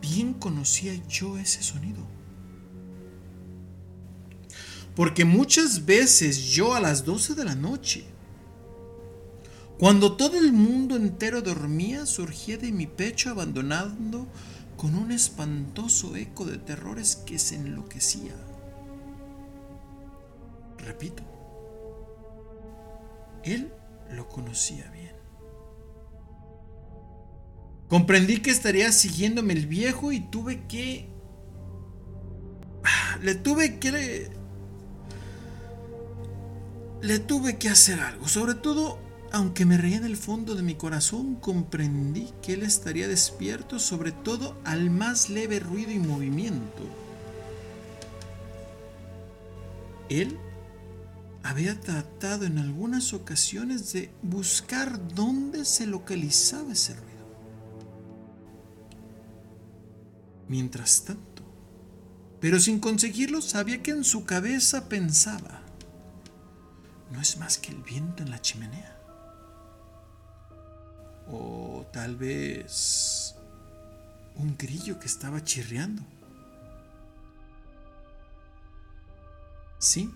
Bien conocía yo ese sonido. Porque muchas veces yo a las 12 de la noche cuando todo el mundo entero dormía, surgía de mi pecho abandonando con un espantoso eco de terrores que se enloquecía. Repito, él lo conocía bien. Comprendí que estaría siguiéndome el viejo y tuve que... Le tuve que... Le, tuve que hacer algo, sobre todo aunque me reía en el fondo de mi corazón, comprendí que él estaría despierto sobre todo al más leve ruido y movimiento. Él había tratado en algunas ocasiones de buscar dónde se localizaba ese ruido. Mientras tanto, pero sin conseguirlo, sabía que en su cabeza pensaba, no es más que el viento en la chimenea. O tal vez un grillo que estaba chirriando. Sí,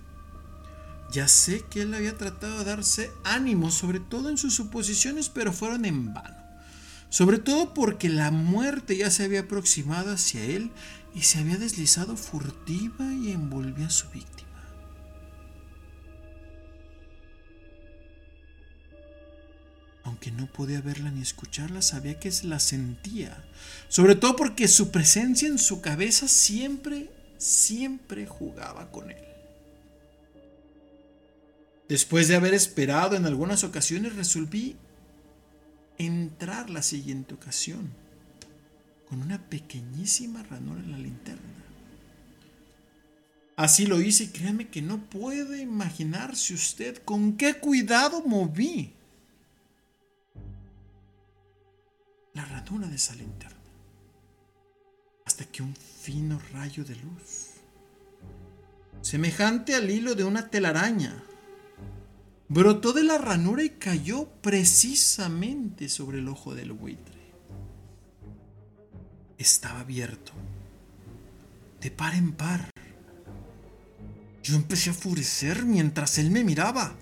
ya sé que él había tratado de darse ánimo, sobre todo en sus suposiciones, pero fueron en vano. Sobre todo porque la muerte ya se había aproximado hacia él y se había deslizado furtiva y envolvía a su víctima. Aunque no podía verla ni escucharla, sabía que la sentía. Sobre todo porque su presencia en su cabeza siempre, siempre jugaba con él. Después de haber esperado en algunas ocasiones, resolví entrar la siguiente ocasión con una pequeñísima ranura en la linterna. Así lo hice y créame que no puede imaginarse usted con qué cuidado moví la ranura de esa linterna, hasta que un fino rayo de luz, semejante al hilo de una telaraña, brotó de la ranura y cayó precisamente sobre el ojo del buitre. Estaba abierto, de par en par. Yo empecé a furecer mientras él me miraba.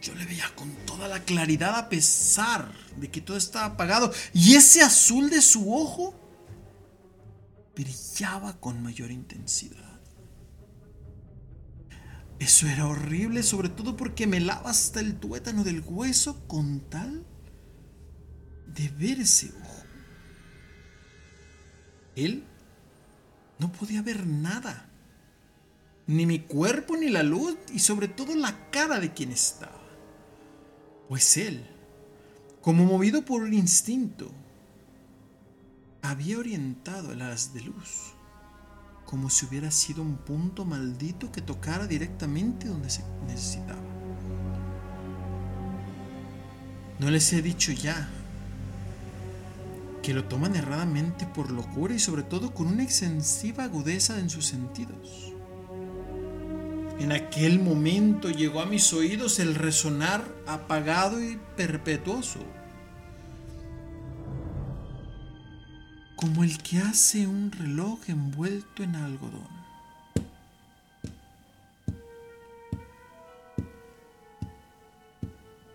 Yo le veía con toda la claridad a pesar de que todo estaba apagado y ese azul de su ojo brillaba con mayor intensidad. Eso era horrible, sobre todo porque me lava hasta el tuétano del hueso con tal de ver ese ojo. Él no podía ver nada, ni mi cuerpo, ni la luz, y sobre todo la cara de quien estaba. Pues él, como movido por un instinto, había orientado el haz de luz, como si hubiera sido un punto maldito que tocara directamente donde se necesitaba. No les he dicho ya que lo toman erradamente por locura y sobre todo con una extensiva agudeza en sus sentidos. En aquel momento llegó a mis oídos el resonar apagado y perpetuoso, como el que hace un reloj envuelto en algodón.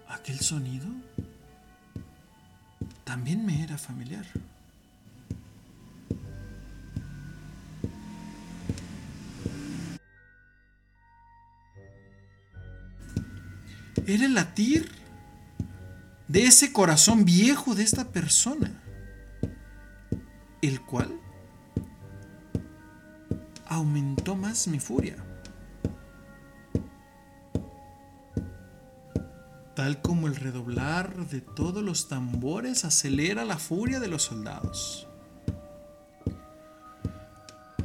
Aquel sonido también me era familiar. Era el latir de ese corazón viejo de esta persona, el cual aumentó más mi furia. Tal como el redoblar de todos los tambores acelera la furia de los soldados.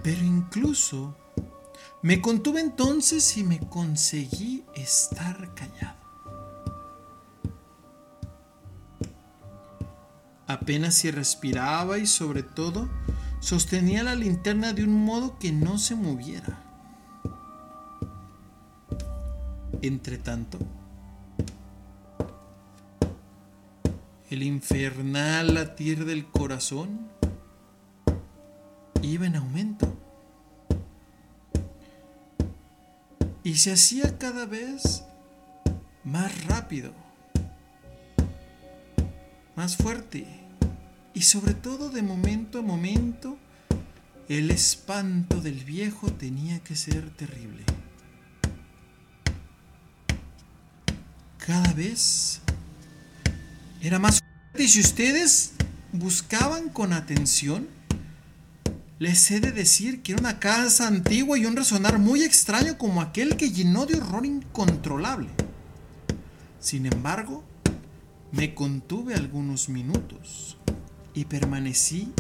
Pero incluso me contuve entonces y me conseguí estar callado. Apenas si respiraba y sobre todo sostenía la linterna de un modo que no se moviera. Entretanto, el infernal latir del corazón iba en aumento y se hacía cada vez más rápido, más fuerte y sobre todo de momento a momento el espanto del viejo tenía que ser terrible. Cada vez era más fuerte y si ustedes buscaban con atención, les he de decir que era una casa antigua y un resonar muy extraño como aquel que llenó de horror incontrolable. Sin embargo, me contuve algunos minutos y permanecí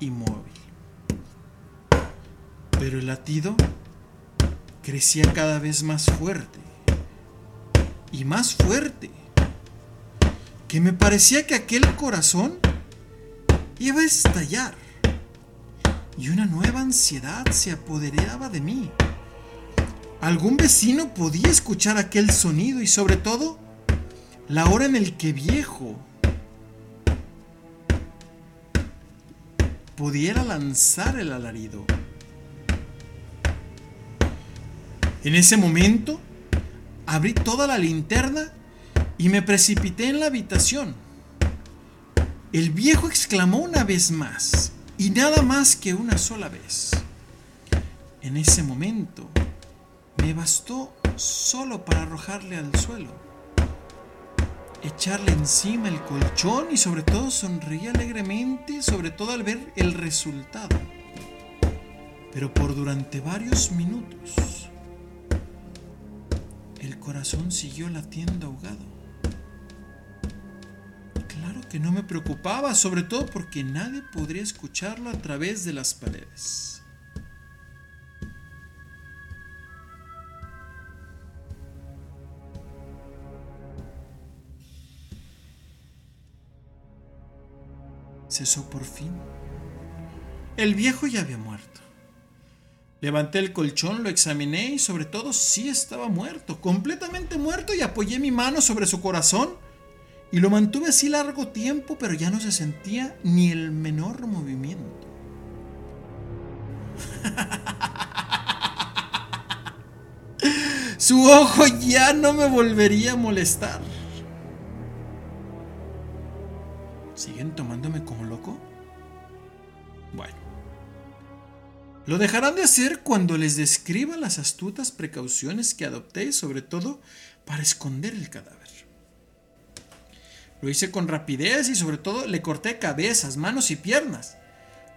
inmóvil. Pero el latido crecía cada vez más fuerte y más fuerte, que me parecía que aquel corazón iba a estallar y una nueva ansiedad se apoderaba de mí. Algún vecino podía escuchar aquel sonido y sobre todo la hora en el que viejo pudiera lanzar el alarido. En ese momento abrí toda la linterna y me precipité en la habitación. El viejo exclamó una vez más, y nada más que una sola vez. En ese momento me bastó solo para arrojarle al suelo, echarle encima el colchón y sobre todo sonreí alegremente, sobre todo al ver el resultado. Pero por durante varios minutos el corazón siguió latiendo ahogado. Claro que no me preocupaba, sobre todo porque nadie podría escucharlo a través de las paredes. Cesó por fin. El viejo ya había muerto. Levanté el colchón, lo examiné y sobre todo sí estaba muerto, completamente muerto y apoyé mi mano sobre su corazón y lo mantuve así largo tiempo, pero ya no se sentía ni el menor movimiento. Su ojo ya no me volvería a molestar. ¿Siguen tomándome como loco? Bueno. Lo dejarán de hacer cuando les describa las astutas precauciones que adopté, sobre todo para esconder el cadáver. Lo hice con rapidez y sobre todo le corté cabezas, manos y piernas.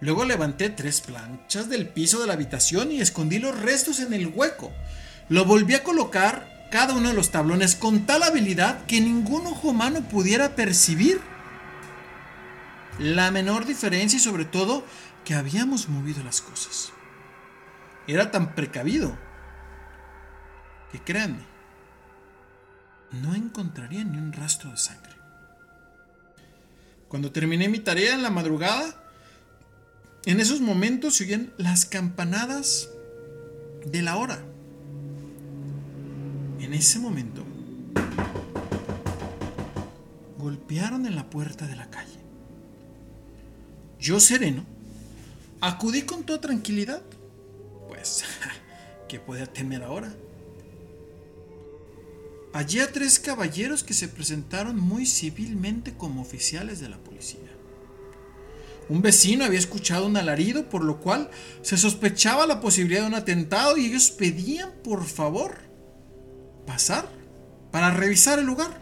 Luego levanté tres planchas del piso de la habitación y escondí los restos en el hueco. Lo volví a colocar cada uno de los tablones con tal habilidad que ningún ojo humano pudiera percibir la menor diferencia y sobre todo que habíamos movido las cosas. Era tan precavido que créanme, no encontraría ni un rastro de sangre. Cuando terminé mi tarea en la madrugada, en esos momentos se oían las campanadas de la hora. En ese momento, golpearon en la puerta de la calle. Yo sereno, acudí con toda tranquilidad. Pues, ¿qué puede temer ahora? Allí a tres caballeros que se presentaron muy civilmente como oficiales de la policía. Un vecino había escuchado un alarido, por lo cual se sospechaba la posibilidad de un atentado y ellos pedían por favor pasar para revisar el lugar.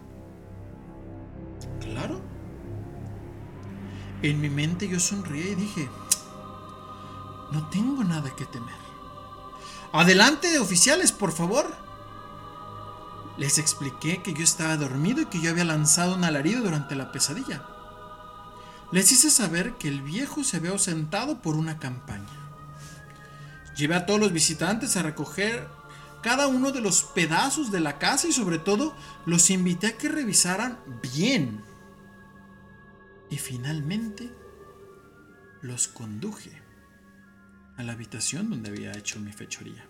Claro. En mi mente yo sonreí y dije, no tengo nada que temer. Adelante, oficiales, por favor. Les expliqué que yo estaba dormido y que yo había lanzado un alarido durante la pesadilla. Les hice saber que el viejo se había ausentado por una campaña. Llevé a todos los visitantes a recoger cada uno de los pedazos de la casa y sobre todo los invité a que revisaran bien Y finalmente los conduje a la habitación donde había hecho mi fechoría.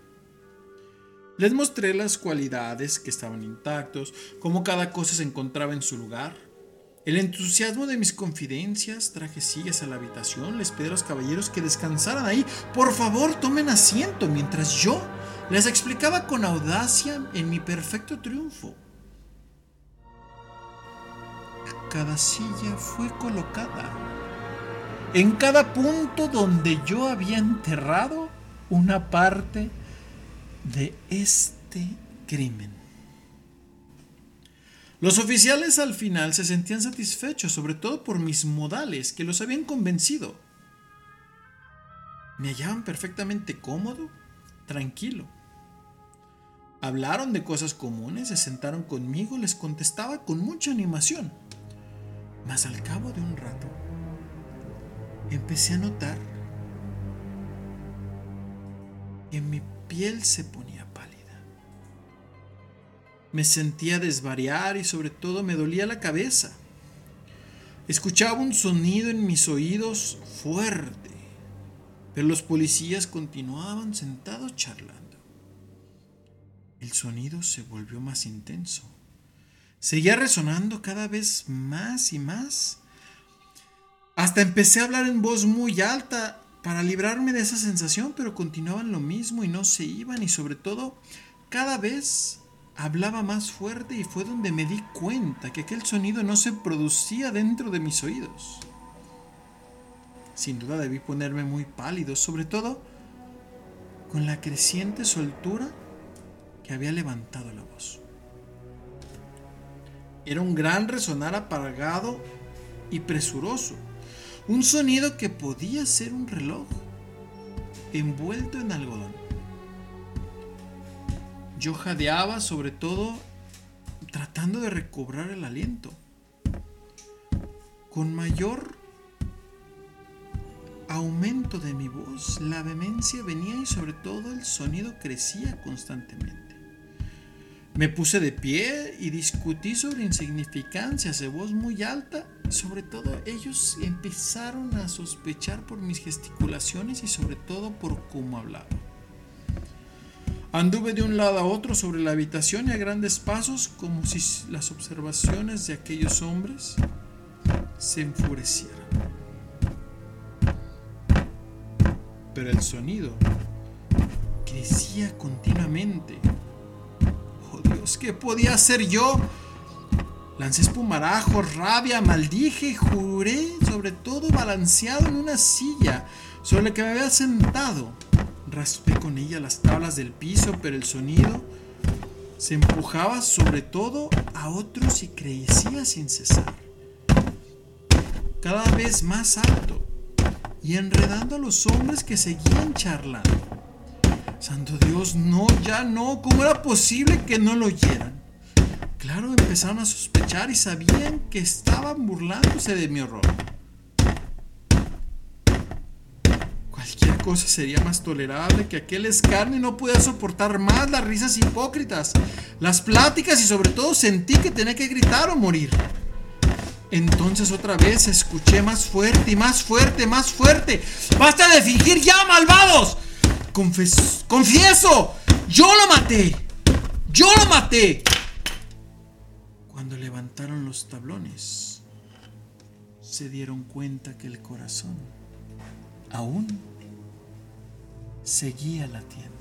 Les mostré las cualidades que estaban intactos, cómo cada cosa se encontraba en su lugar. El entusiasmo de mis confidencias, traje sillas a la habitación, les pedí a los caballeros que descansaran ahí. Por favor, tomen asiento mientras yo les explicaba con audacia en mi perfecto triunfo. Cada silla fue colocada en cada punto donde yo había enterrado una parte de este crimen. Los oficiales al final se sentían satisfechos, sobre todo por mis modales, que los habían convencido. Me hallaban perfectamente cómodo, tranquilo. Hablaron de cosas comunes, se sentaron conmigo, les contestaba con mucha animación. Mas al cabo de un rato, empecé a notar que mi piel se ponía pálida. Me sentía desvariar y sobre todo me dolía la cabeza. Escuchaba un sonido en mis oídos fuerte, pero los policías continuaban sentados charlando. El sonido se volvió más intenso. Seguía resonando cada vez más y más. Hasta empecé a hablar en voz muy alta para librarme de esa sensación, pero continuaban lo mismo y no se iban y sobre todo cada vez hablaba más fuerte y fue donde me di cuenta que aquel sonido no se producía dentro de mis oídos. Sin duda debí ponerme muy pálido, sobre todo con la creciente soltura que había levantado la voz. Era un gran resonar apagado y presuroso, un sonido que podía ser un reloj envuelto en algodón. Yo jadeaba sobre todo tratando de recobrar el aliento. Con mayor aumento de mi voz, la vehemencia venía y sobre todo el sonido crecía constantemente. Me puse de pie y discutí sobre insignificancias de voz muy alta. Sobre todo ellos empezaron a sospechar por mis gesticulaciones y sobre todo por cómo hablaba. Anduve de un lado a otro sobre la habitación y a grandes pasos como si las observaciones de aquellos hombres se enfurecieran. Pero el sonido crecía continuamente ¿qué podía hacer yo? Lancé espumarajos, rabia, maldije, juré, sobre todo balanceado en una silla sobre la que me había sentado. Raspé con ella las tablas del piso, pero el sonido se empujaba sobre todo a otros y crecía sin cesar. Cada vez más alto y enredando a los hombres que seguían charlando. Santo Dios, no, ya no. ¿Cómo era posible que no lo oyeran? Claro, empezaron a sospechar y sabían que estaban burlándose de mi horror. Cualquier cosa sería más tolerable que aquel escarnio no pudiera soportar más las risas hipócritas, las pláticas y sobre todo sentí que tenía que gritar o morir. Entonces otra vez escuché más fuerte y más fuerte, más fuerte. ¡Basta de fingir ya, malvados! Confieso, yo lo maté. Yo lo maté. Cuando levantaron los tablones, se dieron cuenta que el corazón aún seguía latiendo.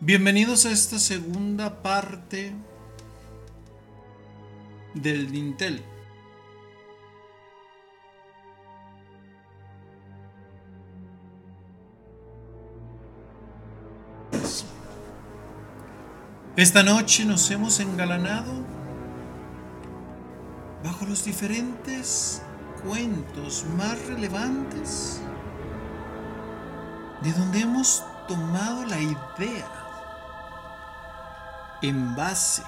Bienvenidos a esta segunda parte del Dintel. Esta noche nos hemos engalanado bajo los diferentes cuentos más relevantes de donde hemos tomado la idea en base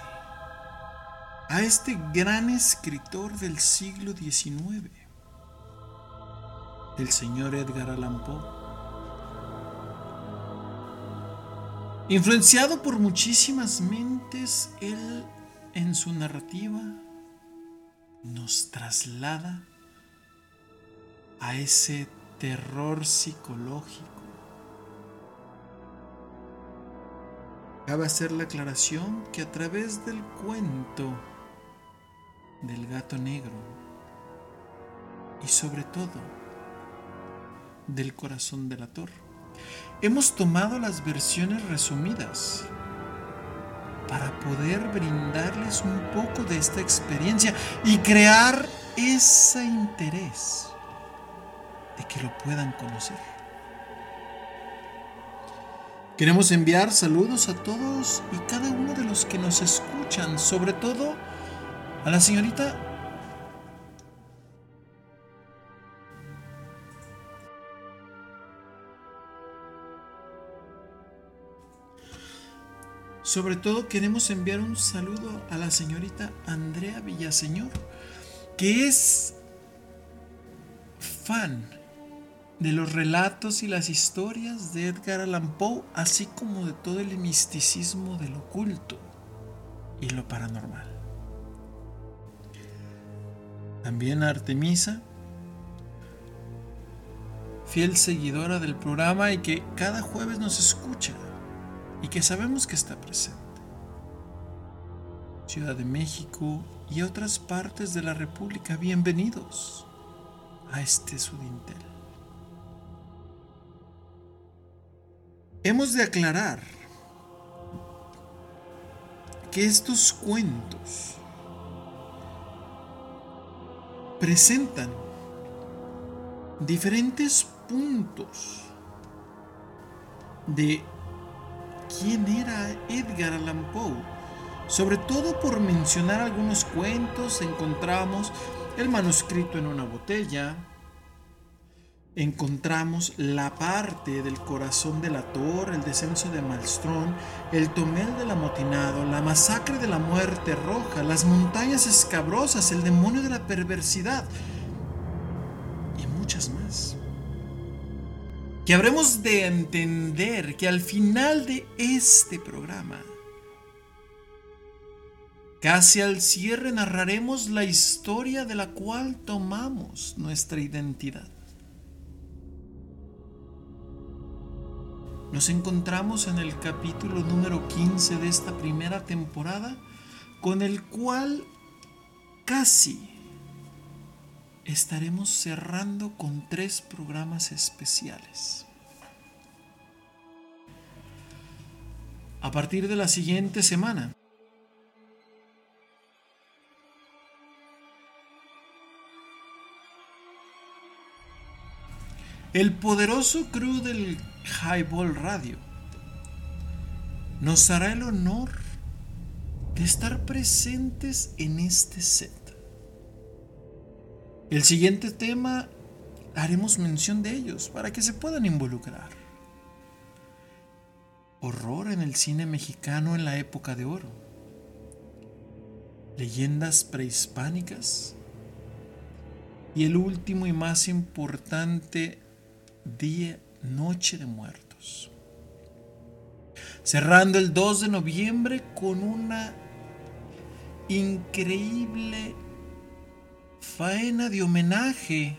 a este gran escritor del siglo XIX, el señor Edgar Allan Poe. Influenciado por muchísimas mentes, él en su narrativa nos traslada a ese terror psicológico. Cabe hacer la aclaración que a través del cuento del gato negro y sobre todo del corazón del ator, hemos tomado las versiones resumidas para poder brindarles un poco de esta experiencia y crear ese interés de que lo puedan conocer. Queremos enviar saludos a todos y cada uno de los que nos escuchan, sobre todo a la señorita Sobre todo queremos enviar un saludo a la señorita Andrea Villaseñor, que es fan de los relatos y las historias de Edgar Allan Poe, así como de todo el misticismo del oculto y lo paranormal. También Artemisa, fiel seguidora del programa y que cada jueves nos escucha y que sabemos que está presente. Ciudad de México y otras partes de la República, bienvenidos a este Sudintel. Hemos de aclarar que estos cuentos presentan diferentes puntos de quién era Edgar Allan Poe. Sobre todo por mencionar algunos cuentos, encontramos el manuscrito en una botella, encontramos la parte del corazón de la torre, el descenso de Malstrón, el tomel del amotinado, la masacre de la muerte roja, las montañas escabrosas, el demonio de la perversidad y muchas más. Que habremos de entender que al final de este programa, casi al cierre narraremos la historia de la cual tomamos nuestra identidad. Nos encontramos en el capítulo número 15 de esta primera temporada, con el cual casi estaremos cerrando con tres programas especiales. A partir de la siguiente semana, el poderoso crew del Highball Radio nos hará el honor de estar presentes en este set. El siguiente tema haremos mención de ellos para que se puedan involucrar. Horror en el cine mexicano en la época de oro. Leyendas prehispánicas. Y el último y más importante día Noche de Muertos. Cerrando el 2 de noviembre con una increíble faena de homenaje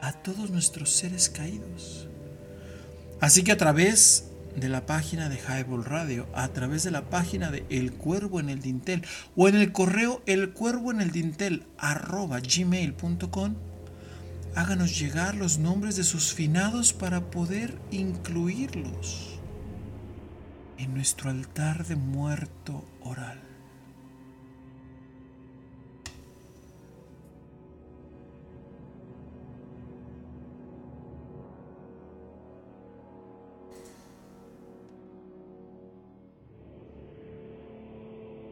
a todos nuestros seres caídos. Así que a través de la página de Highball Radio, a través de la página de El Cuervo en el Dintel o en el correo el cuervo en el dintel arroba gmail.com háganos llegar los nombres de sus finados para poder incluirlos en nuestro altar de muerto oral.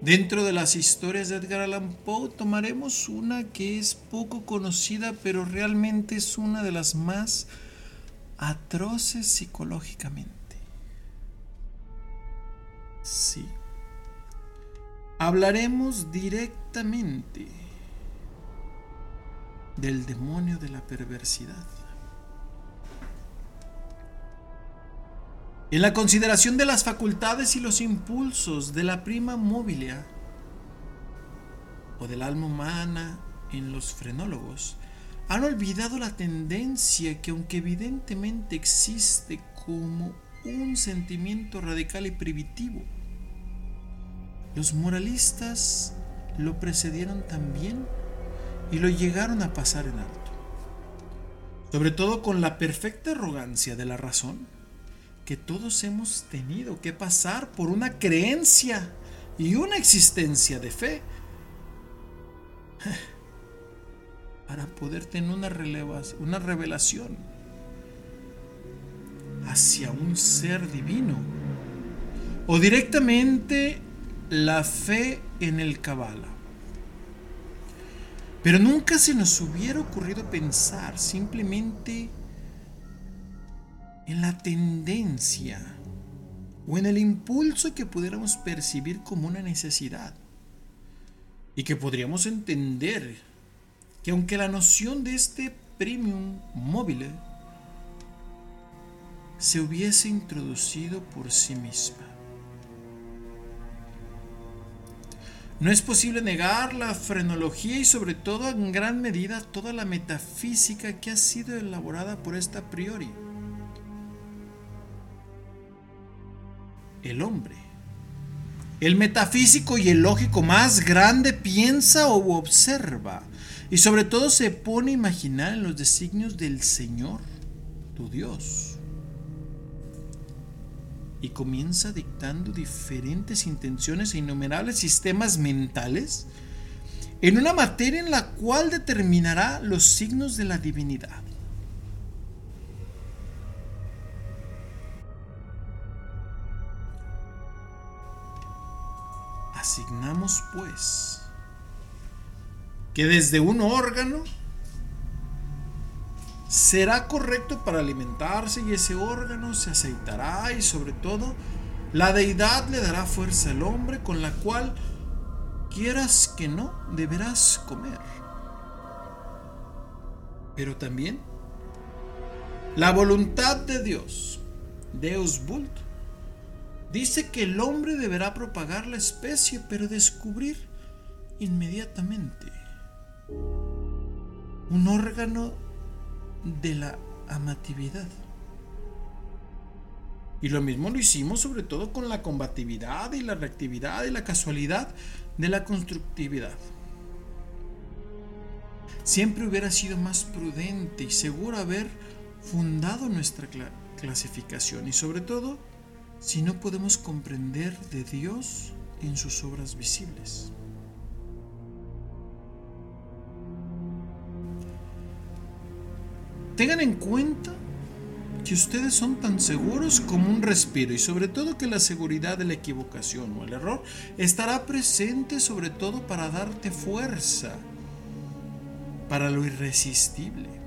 Dentro de las historias de Edgar Allan Poe tomaremos una que es poco conocida, pero realmente es una de las más atroces psicológicamente. Sí. Hablaremos directamente del demonio de la perversidad. En la consideración de las facultades y los impulsos de la prima mobilia o del alma humana en los frenólogos, han olvidado la tendencia que aunque evidentemente existe como un sentimiento radical y primitivo, los moralistas lo precedieron también y lo llegaron a pasar en alto. Sobre todo con la perfecta arrogancia de la razón que todos hemos tenido que pasar por una creencia y una existencia de fe para poder tener una, una revelación hacia un ser divino o directamente la fe en el Kabbalah. Pero nunca se nos hubiera ocurrido pensar simplemente en la tendencia o en el impulso que pudiéramos percibir como una necesidad. Y que podríamos entender que aunque la noción de este Premium Mobile se hubiese introducido por sí misma. No es posible negar la frenología y sobre todo en gran medida toda la metafísica que ha sido elaborada por esta priori. El hombre, el metafísico y el lógico más grande piensa o observa y sobre todo se pone a imaginar en los designios del Señor, tu Dios y comienza dictando diferentes intenciones e innumerables sistemas mentales en una materia en la cual determinará los signos de la divinidad. Pues que desde un órgano será correcto para alimentarse y ese órgano se aceitará y sobre todo la deidad le dará fuerza al hombre con la cual quieras que no deberás comer. Pero también la voluntad de Dios, Deus Vult, dice que el hombre deberá propagar la especie pero descubrir inmediatamente un órgano de la amatividad. Y lo mismo lo hicimos sobre todo con la combatividad y la reactividad y la casualidad de la constructividad. Siempre hubiera sido más prudente y seguro haber fundado nuestra clasificación y sobre todo si no podemos comprender de Dios en sus obras visibles. Tengan en cuenta que ustedes son tan seguros como un respiro y sobre todo que la seguridad de la equivocación o el error estará presente sobre todo para darte fuerza para lo irresistible.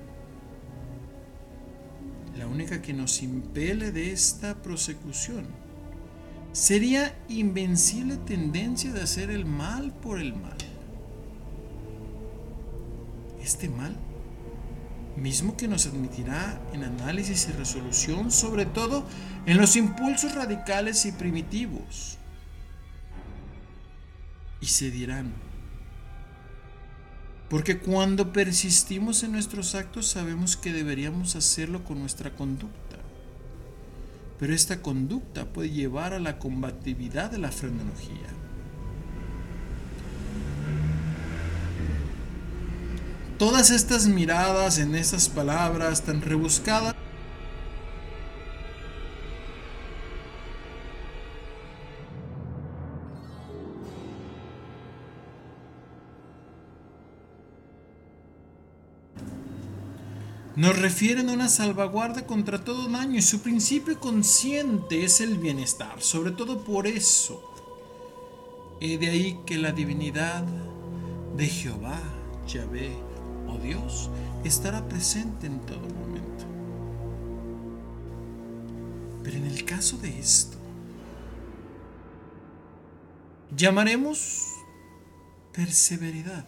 La única que nos impele de esta prosecución sería invencible tendencia de hacer el mal por el mal. Este mal mismo que nos admitirá en análisis y resolución, sobre todo en los impulsos radicales y primitivos. Y se dirán, porque cuando persistimos en nuestros actos sabemos que deberíamos hacerlo con nuestra conducta, pero esta conducta puede llevar a la combatividad de la frenología. Todas estas miradas en estas palabras tan rebuscadas nos refieren a una salvaguarda contra todo daño y su principio consciente es el bienestar, sobre todo por eso. He de ahí que la divinidad de Jehová, Yahvé, o Dios estará presente en todo momento. Pero en el caso de esto, llamaremos perseveridad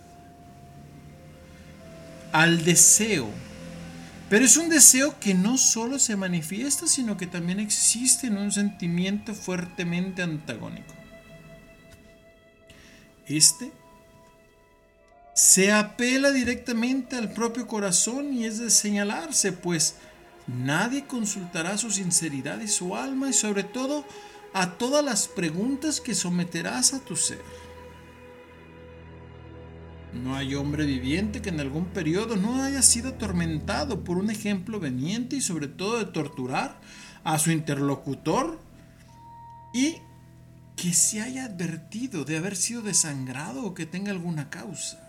al deseo. Pero es un deseo que no solo se manifiesta, sino que también existe en un sentimiento fuertemente antagónico. Este se apela directamente al propio corazón y es de señalarse, pues nadie consultará su sinceridad y su alma y sobre todo a todas las preguntas que someterás a tu ser. No hay hombre viviente que en algún periodo no haya sido atormentado por un ejemplo veniente y sobre todo de torturar a su interlocutor y que se haya advertido de haber sido desangrado o que tenga alguna causa.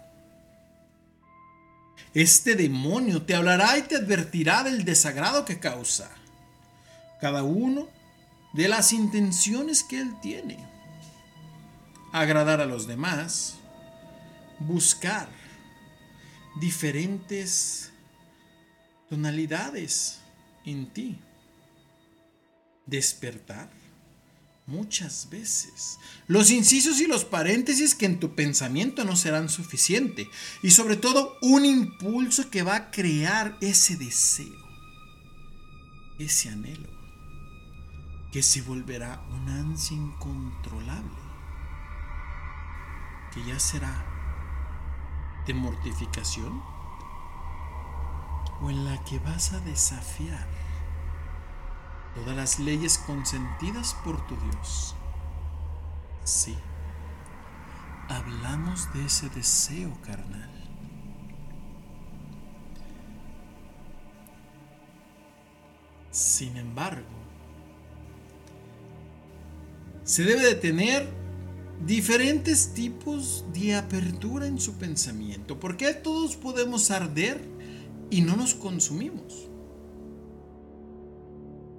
Este demonio te hablará y te advertirá del desagrado que causa. Cada uno de las intenciones que él tiene. Agradar a los demás. Buscar diferentes tonalidades en ti. Despertar muchas veces. Los incisos y los paréntesis que en tu pensamiento no serán suficiente. Y sobre todo un impulso que va a crear ese deseo, ese anhelo, que se volverá un ansia incontrolable, que ya será de mortificación o en la que vas a desafiar todas las leyes consentidas por tu Dios. Sí, hablamos de ese deseo carnal. Sin embargo, se debe de tener diferentes tipos de apertura en su pensamiento, porque todos podemos arder y no nos consumimos.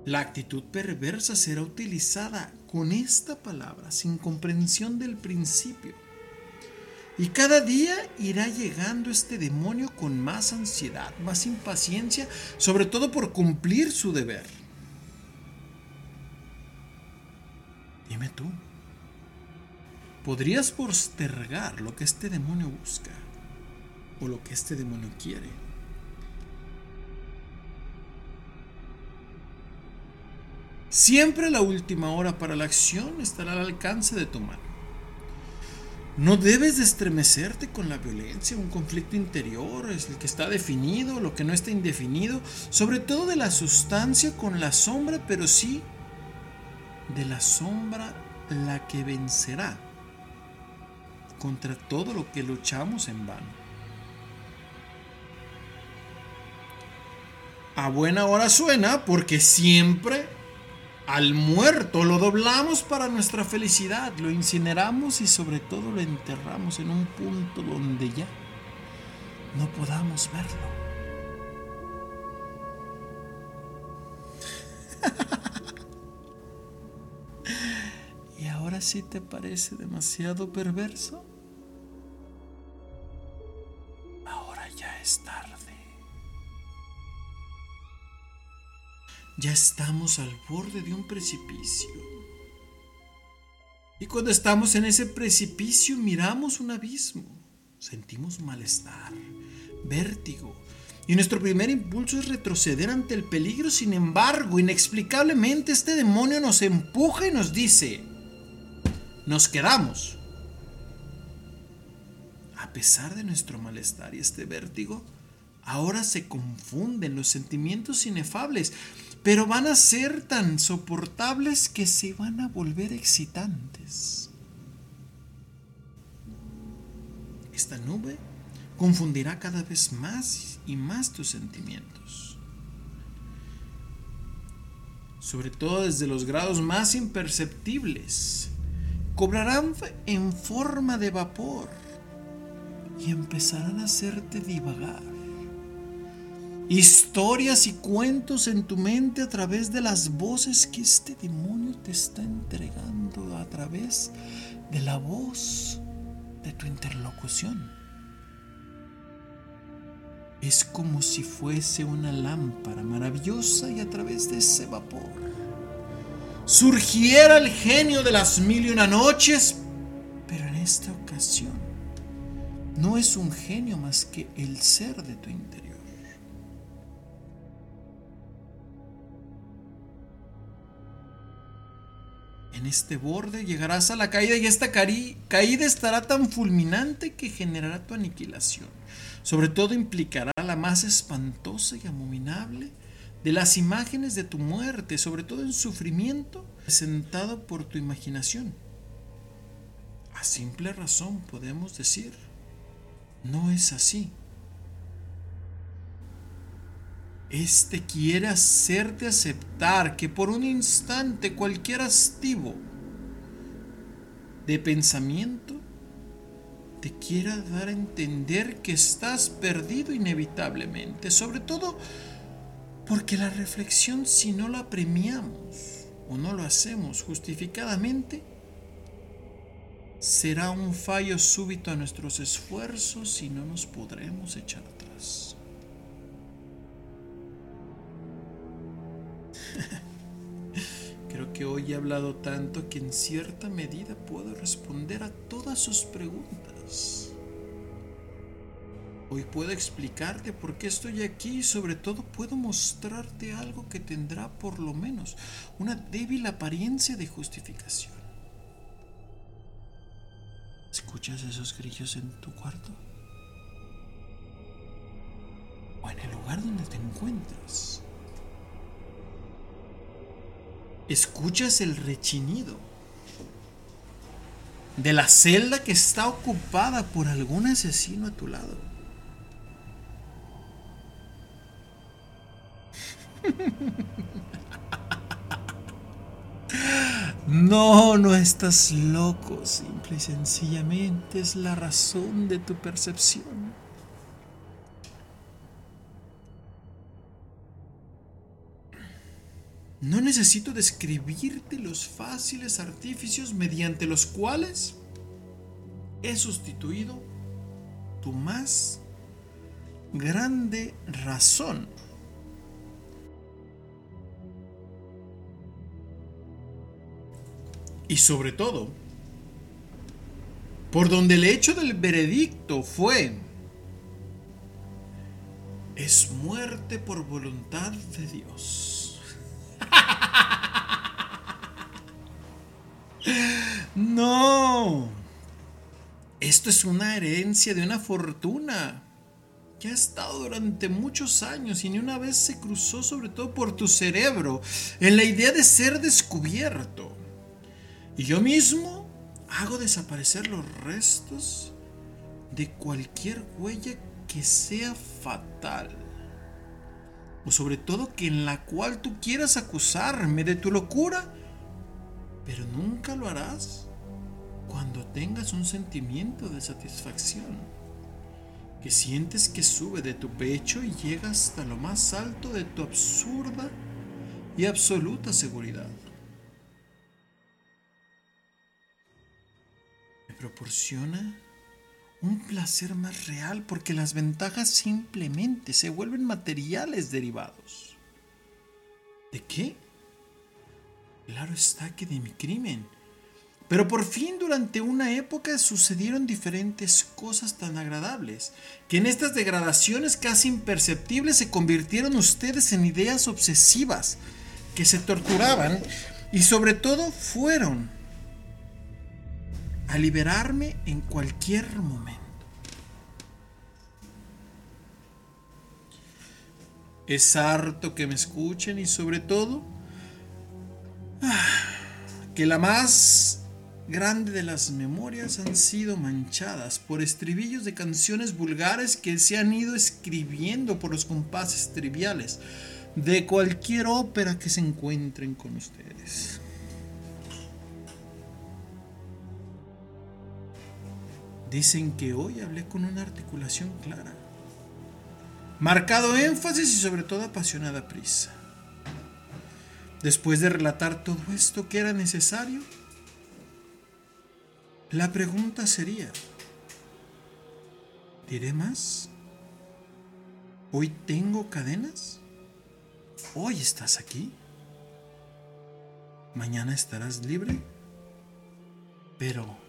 La actitud perversa será utilizada con esta palabra sin comprensión del principio. Y cada día irá llegando este demonio con más ansiedad, más impaciencia, sobre todo por cumplir su deber. Dime tú, ¿podrías postergar lo que este demonio busca o lo que este demonio quiere? Siempre la última hora para la acción estará al alcance de tu mano. No debes de estremecerte con la violencia, un conflicto interior, es el que está definido, lo que no está indefinido, sobre todo de la sustancia con la sombra, pero sí de la sombra la que vencerá contra todo lo que luchamos en vano. A buena hora suena porque siempre al muerto lo doblamos para nuestra felicidad, lo incineramos y sobre todo lo enterramos en un punto donde ya no podamos verlo. ahora sí te parece demasiado perverso? Ahora ya es tarde. ya estamos al borde de un precipicio. Y cuando estamos en ese precipicio miramos un abismo, sentimos malestar, vértigo. Y nuestro primer impulso es retroceder ante el peligro. Sin embargo, inexplicablemente este demonio nos empuja y nos dice, nos quedamos. A pesar de nuestro malestar y este vértigo, ahora se confunden los sentimientos inefables pero van a ser tan soportables que se van a volver excitantes. Esta nube confundirá cada vez más y más tus sentimientos. Sobre todo desde los grados más imperceptibles. Cobrarán en forma de vapor y empezarán a hacerte divagar historias y cuentos en tu mente a través de las voces que este demonio te está entregando a través de la voz de tu interlocución. Es como si fuese una lámpara maravillosa y a través de ese vapor surgiera el genio de las mil y una noches, pero en esta ocasión no es un genio más que el ser de tu interior. En este borde llegarás a la caída y esta caída estará tan fulminante que generará tu aniquilación. Sobre todo implicará la más espantosa y abominable de las imágenes de tu muerte, sobre todo en sufrimiento presentado por tu imaginación. A simple razón podemos decir, no es así. Este quiere hacerte aceptar que por un instante cualquier hastivo de pensamiento te quiera dar a entender que estás perdido inevitablemente, sobre todo porque la reflexión si no la premiamos o no lo hacemos justificadamente, será un fallo súbito a nuestros esfuerzos y no nos podremos echar atrás. que hoy he hablado tanto que en cierta medida puedo responder a todas sus preguntas. Hoy puedo explicarte por qué estoy aquí y sobre todo puedo mostrarte algo que tendrá por lo menos una débil apariencia de justificación. ¿Escuchas esos grillos en tu cuarto? ¿O en el lugar donde te encuentras? ¿Escuchas el rechinido de la celda que está ocupada por algún asesino a tu lado? No, no estás loco, simple y sencillamente es la razón de tu percepción. No necesito describirte los fáciles artificios mediante los cuales he sustituido tu más grande razón Y sobre todo, por donde el hecho del veredicto fue, es muerte por voluntad de Dios. no. Esto es una herencia de una fortuna que ha estado durante muchos años y ni una vez se cruzó sobre todo por tu cerebro en la idea de ser descubierto. Y yo mismo hago desaparecer los restos de cualquier huella que sea fatal. O sobre todo que en la cual tú quieras acusarme de tu locura. Pero nunca lo harás cuando tengas un sentimiento de satisfacción. Que sientes que sube de tu pecho y llega hasta lo más alto de tu absurda y absoluta seguridad. Proporciona un placer más real porque las ventajas simplemente se vuelven materiales derivados. ¿De qué? Claro está que de mi crimen. Pero por fin durante una época sucedieron diferentes cosas tan agradables, que en estas degradaciones casi imperceptibles se convirtieron ustedes en ideas obsesivas, que se torturaban y sobre todo fueron a liberarme en cualquier momento. Es harto que me escuchen y sobre todo ah, que la más grande de las memorias han sido manchadas por estribillos de canciones vulgares que se han ido escribiendo por los compases triviales de cualquier ópera que se encuentren con ustedes. Dicen que hoy hablé con una articulación clara, marcado énfasis y sobre todo apasionada prisa. Después de relatar todo esto que era necesario, la pregunta sería, ¿diré más? ¿Hoy tengo cadenas? ¿Hoy estás aquí? ¿Mañana estarás libre? Pero...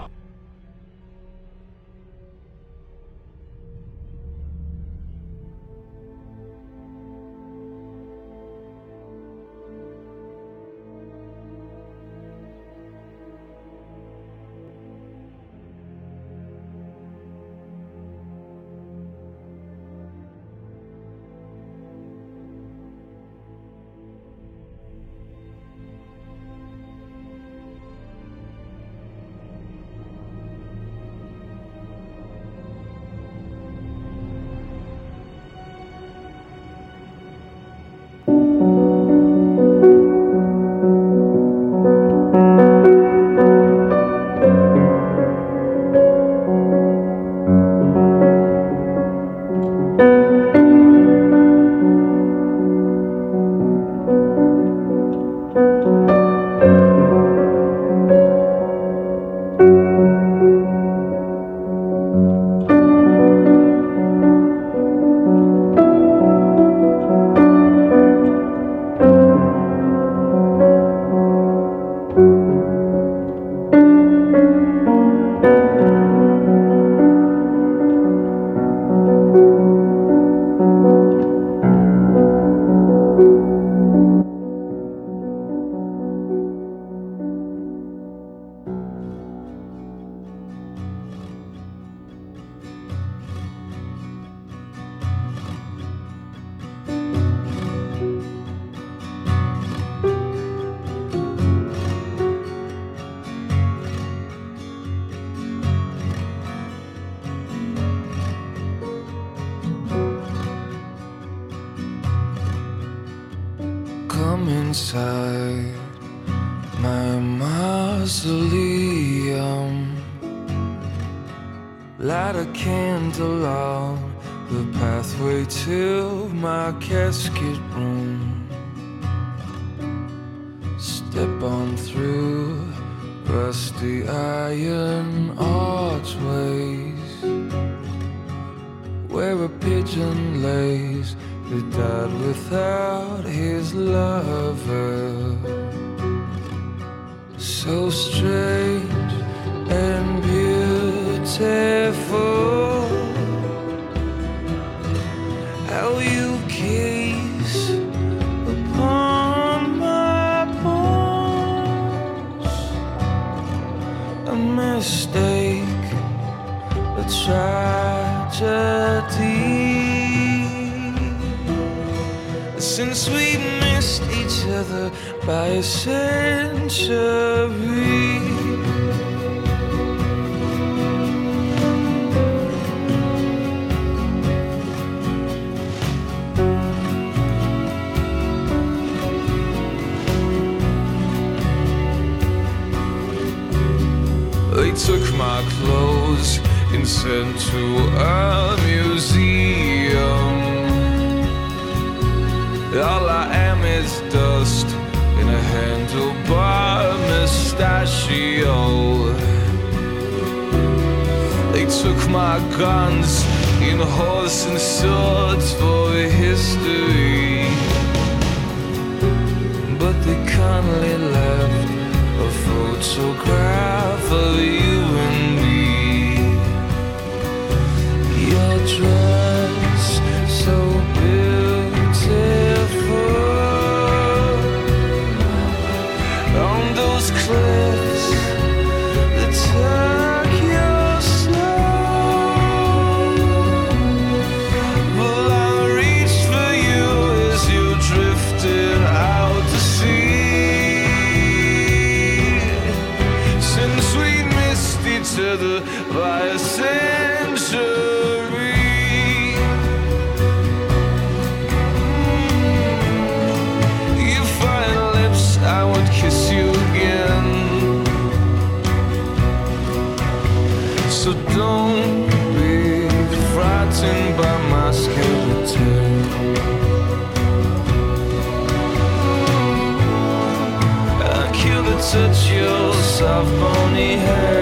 Touch your soft bony hair.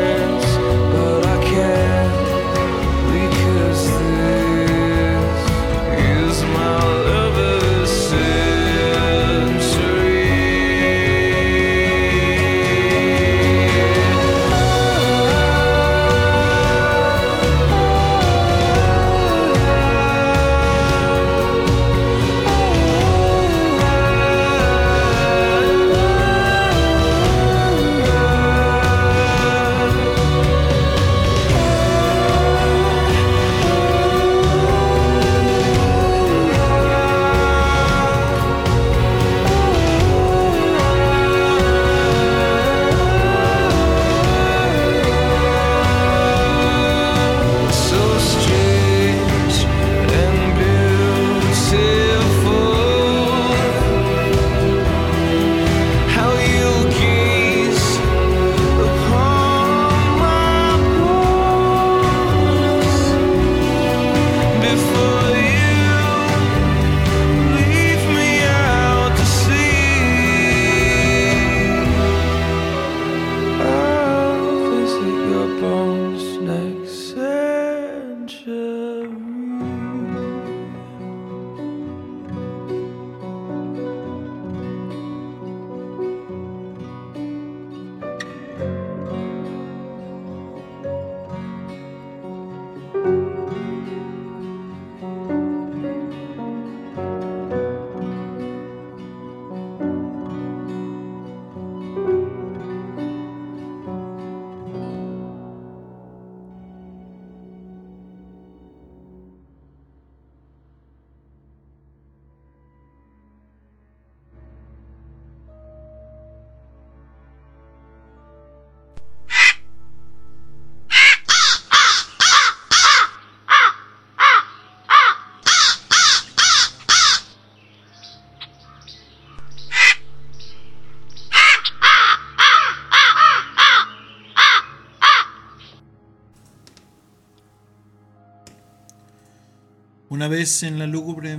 En la lúgubre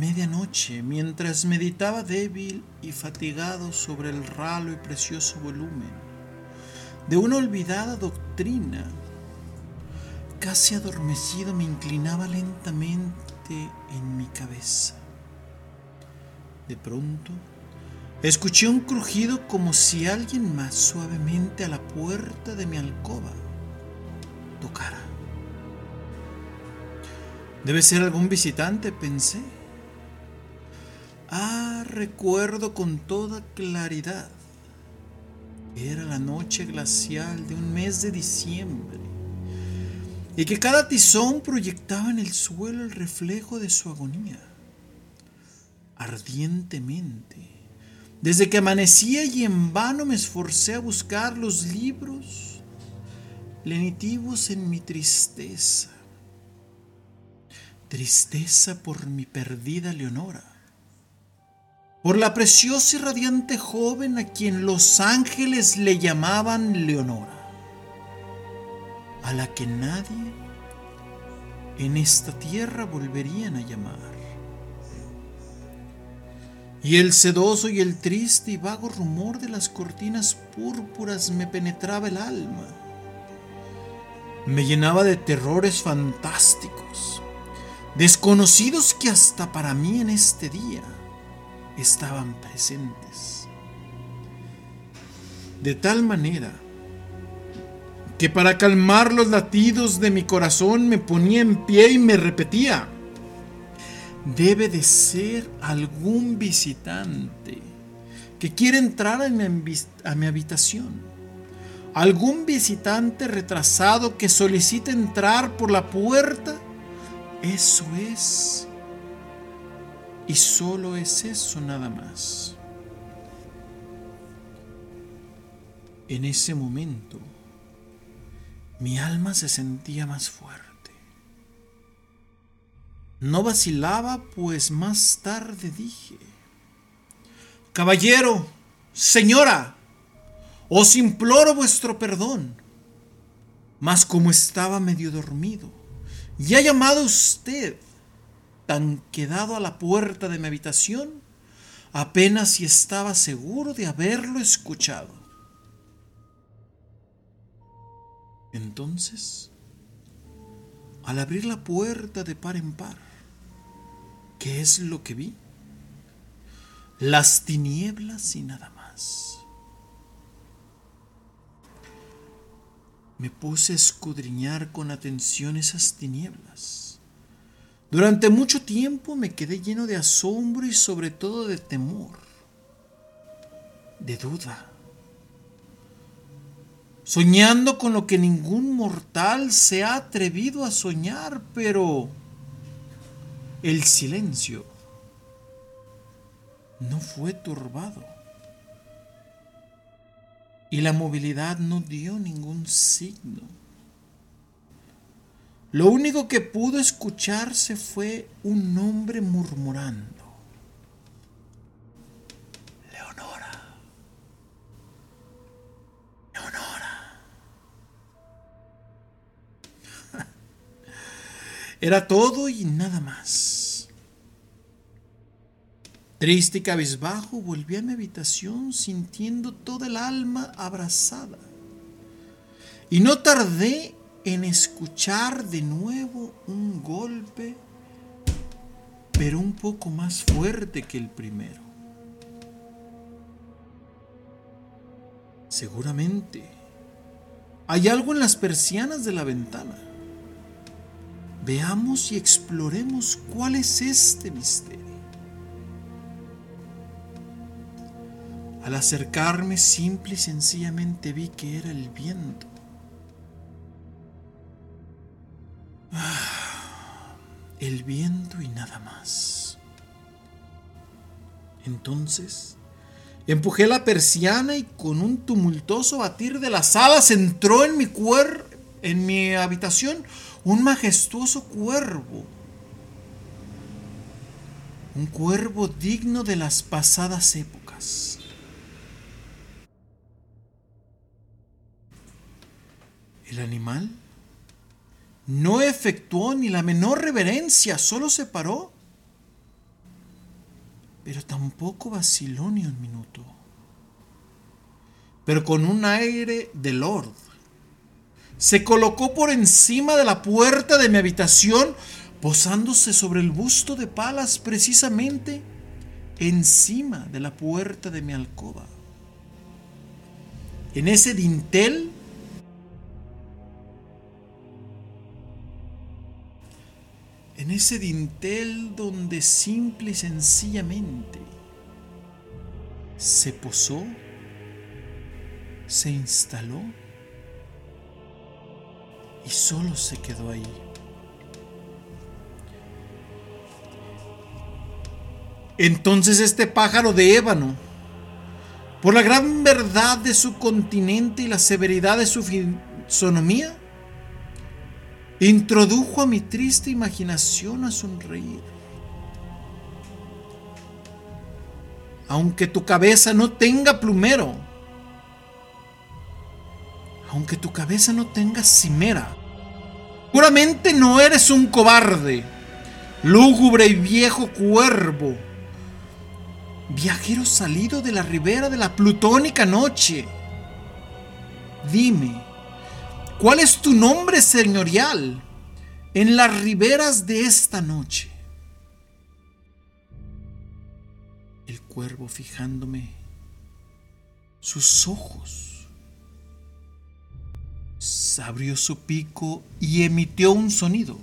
medianoche, mientras meditaba débil y fatigado sobre el ralo y precioso volumen de una olvidada doctrina, casi adormecido me inclinaba lentamente en mi cabeza. De pronto, escuché un crujido como si alguien más suavemente a la puerta de mi alcoba tocara. Debe ser algún visitante, pensé. Ah, recuerdo con toda claridad. Era la noche glacial de un mes de diciembre y que cada tizón proyectaba en el suelo el reflejo de su agonía. Ardientemente, desde que amanecía y en vano me esforcé a buscar los libros lenitivos en mi tristeza tristeza por mi perdida Leonora, por la preciosa y radiante joven a quien los ángeles le llamaban Leonora, a la que nadie en esta tierra volverían a llamar. Y el sedoso y el triste y vago rumor de las cortinas púrpuras me penetraba el alma, me llenaba de terrores fantásticos desconocidos que hasta para mí en este día estaban presentes. De tal manera que para calmar los latidos de mi corazón me ponía en pie y me repetía, debe de ser algún visitante que quiere entrar a mi, a mi habitación. Algún visitante retrasado que solicita entrar por la puerta eso es. Y solo es eso nada más. En ese momento, mi alma se sentía más fuerte. No vacilaba, pues más tarde dije, Caballero, señora, os imploro vuestro perdón. Mas como estaba medio dormido, y ha llamado usted tan quedado a la puerta de mi habitación apenas si estaba seguro de haberlo escuchado. Entonces, al abrir la puerta de par en par, ¿qué es lo que vi? Las tinieblas y nada más. Me puse a escudriñar con atención esas tinieblas. Durante mucho tiempo me quedé lleno de asombro y sobre todo de temor, de duda, soñando con lo que ningún mortal se ha atrevido a soñar, pero el silencio no fue turbado y la movilidad no dio ningún signo. Lo único que pudo escucharse fue un hombre murmurando. Leonora. Leonora. Era todo y nada más. Triste y cabizbajo volví a mi habitación sintiendo toda el alma abrazada. Y no tardé en escuchar de nuevo un golpe, pero un poco más fuerte que el primero. Seguramente hay algo en las persianas de la ventana. Veamos y exploremos cuál es este misterio. Al acercarme simple y sencillamente vi que era el viento. Ah, el viento y nada más. Entonces empujé la persiana y con un tumultuoso batir de las alas entró en mi cuer en mi habitación un majestuoso cuervo. Un cuervo digno de las pasadas épocas. El animal no efectuó ni la menor reverencia, solo se paró. Pero tampoco vaciló ni un minuto. Pero con un aire de lord, se colocó por encima de la puerta de mi habitación, posándose sobre el busto de Palas precisamente encima de la puerta de mi alcoba. En ese dintel en ese dintel donde simple y sencillamente se posó, se instaló y solo se quedó ahí. Entonces este pájaro de ébano, por la gran verdad de su continente y la severidad de su fisonomía, introdujo a mi triste imaginación a sonreír. Aunque tu cabeza no tenga plumero, aunque tu cabeza no tenga cimera, puramente no eres un cobarde, lúgubre y viejo cuervo, viajero salido de la ribera de la plutónica noche. Dime, ¿cuál es tu nombre señorial en las riberas de esta noche? El cuervo fijándome sus ojos abrió su pico y emitió un sonido.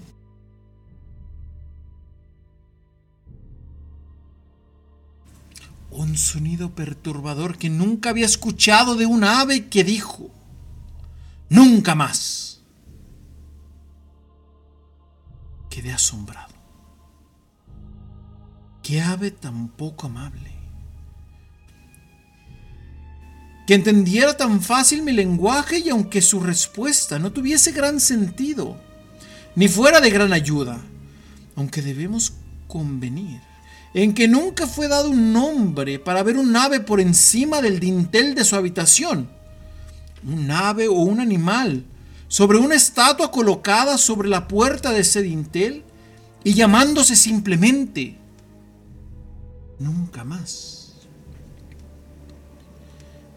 Un sonido perturbador que nunca había escuchado de un ave que dijo, nunca más. Quedé asombrado. Qué ave tan poco amable. que entendiera tan fácil mi lenguaje y aunque su respuesta no tuviese gran sentido, ni fuera de gran ayuda, aunque debemos convenir en que nunca fue dado un nombre para ver un ave por encima del dintel de su habitación, un ave o un animal, sobre una estatua colocada sobre la puerta de ese dintel y llamándose simplemente nunca más.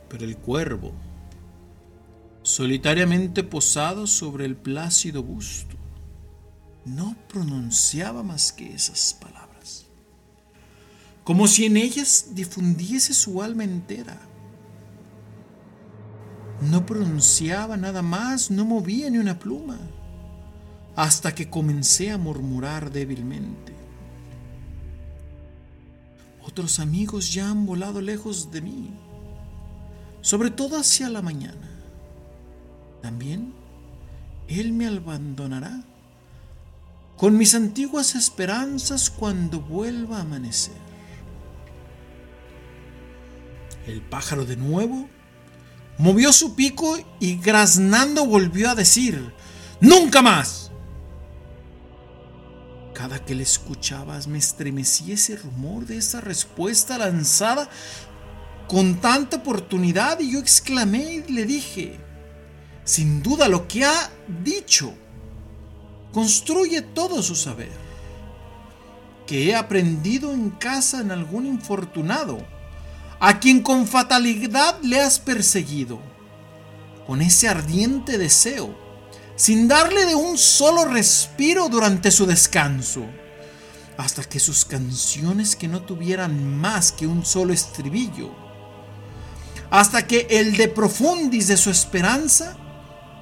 Pero el cuervo, solitariamente posado sobre el plácido busto, no pronunciaba más que esas palabras, como si en ellas difundiese su alma entera. No pronunciaba nada más, no movía ni una pluma, hasta que comencé a murmurar débilmente. Otros amigos ya han volado lejos de mí sobre todo hacia la mañana. También Él me abandonará con mis antiguas esperanzas cuando vuelva a amanecer. El pájaro de nuevo movió su pico y graznando volvió a decir, ¡Nunca más! Cada que le escuchabas me estremecía ese rumor de esa respuesta lanzada con tanta oportunidad y yo exclamé y le dije, sin duda lo que ha dicho construye todo su saber, que he aprendido en casa en algún infortunado, a quien con fatalidad le has perseguido, con ese ardiente deseo, sin darle de un solo respiro durante su descanso, hasta que sus canciones que no tuvieran más que un solo estribillo, hasta que el de profundis de su esperanza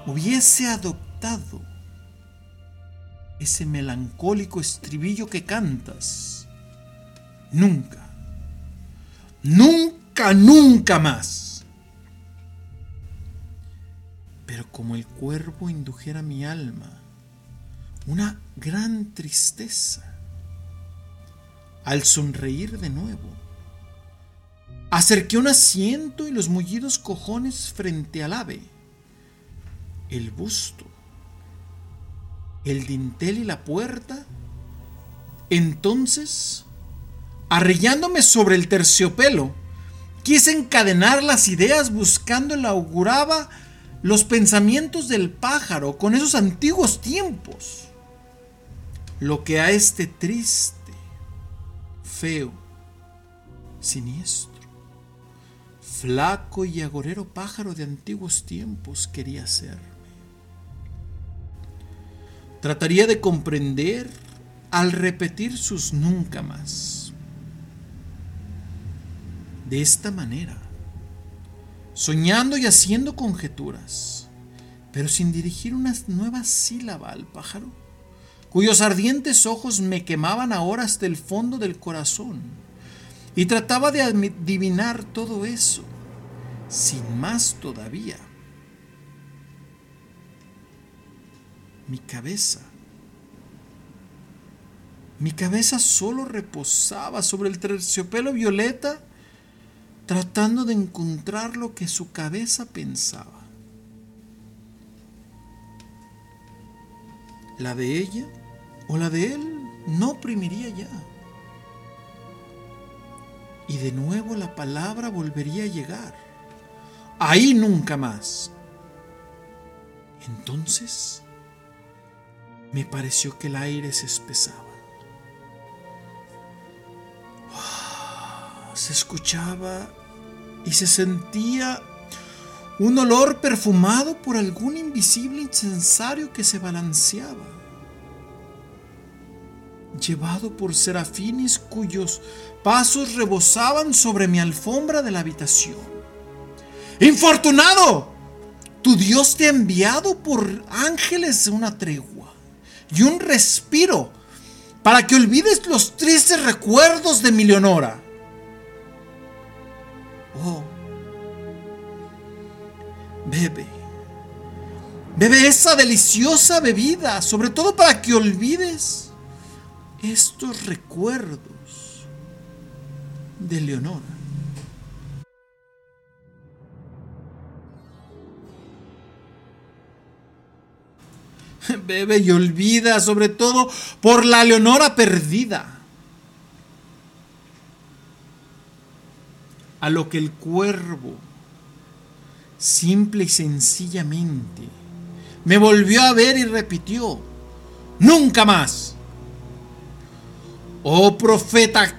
hubiese adoptado ese melancólico estribillo que cantas. Nunca, nunca, nunca más. Pero como el cuervo indujera mi alma una gran tristeza, al sonreír de nuevo, Acerqué un asiento y los mullidos cojones frente al ave, el busto, el dintel y la puerta. Entonces, arrillándome sobre el terciopelo, quise encadenar las ideas buscando la auguraba los pensamientos del pájaro con esos antiguos tiempos. Lo que a este triste, feo, siniestro, flaco y agorero pájaro de antiguos tiempos quería ser. Trataría de comprender al repetir sus nunca más. De esta manera, soñando y haciendo conjeturas, pero sin dirigir una nueva sílaba al pájaro, cuyos ardientes ojos me quemaban ahora hasta el fondo del corazón, y trataba de adivinar todo eso, sin más todavía. Mi cabeza, mi cabeza solo reposaba sobre el terciopelo violeta tratando de encontrar lo que su cabeza pensaba. La de ella o la de él no oprimiría ya. Y de nuevo la palabra volvería a llegar. Ahí nunca más. Entonces me pareció que el aire se espesaba. Se escuchaba y se sentía un olor perfumado por algún invisible incensario que se balanceaba, llevado por serafines cuyos pasos rebosaban sobre mi alfombra de la habitación. ¡Infortunado! Tu Dios te ha enviado por ángeles una tregua y un respiro para que olvides los tristes recuerdos de mi Leonora. Oh, bebe. Bebe esa deliciosa bebida, sobre todo para que olvides estos recuerdos de Leonora. Bebe y olvida, sobre todo por la Leonora perdida. A lo que el cuervo, simple y sencillamente, me volvió a ver y repitió, nunca más. Oh profeta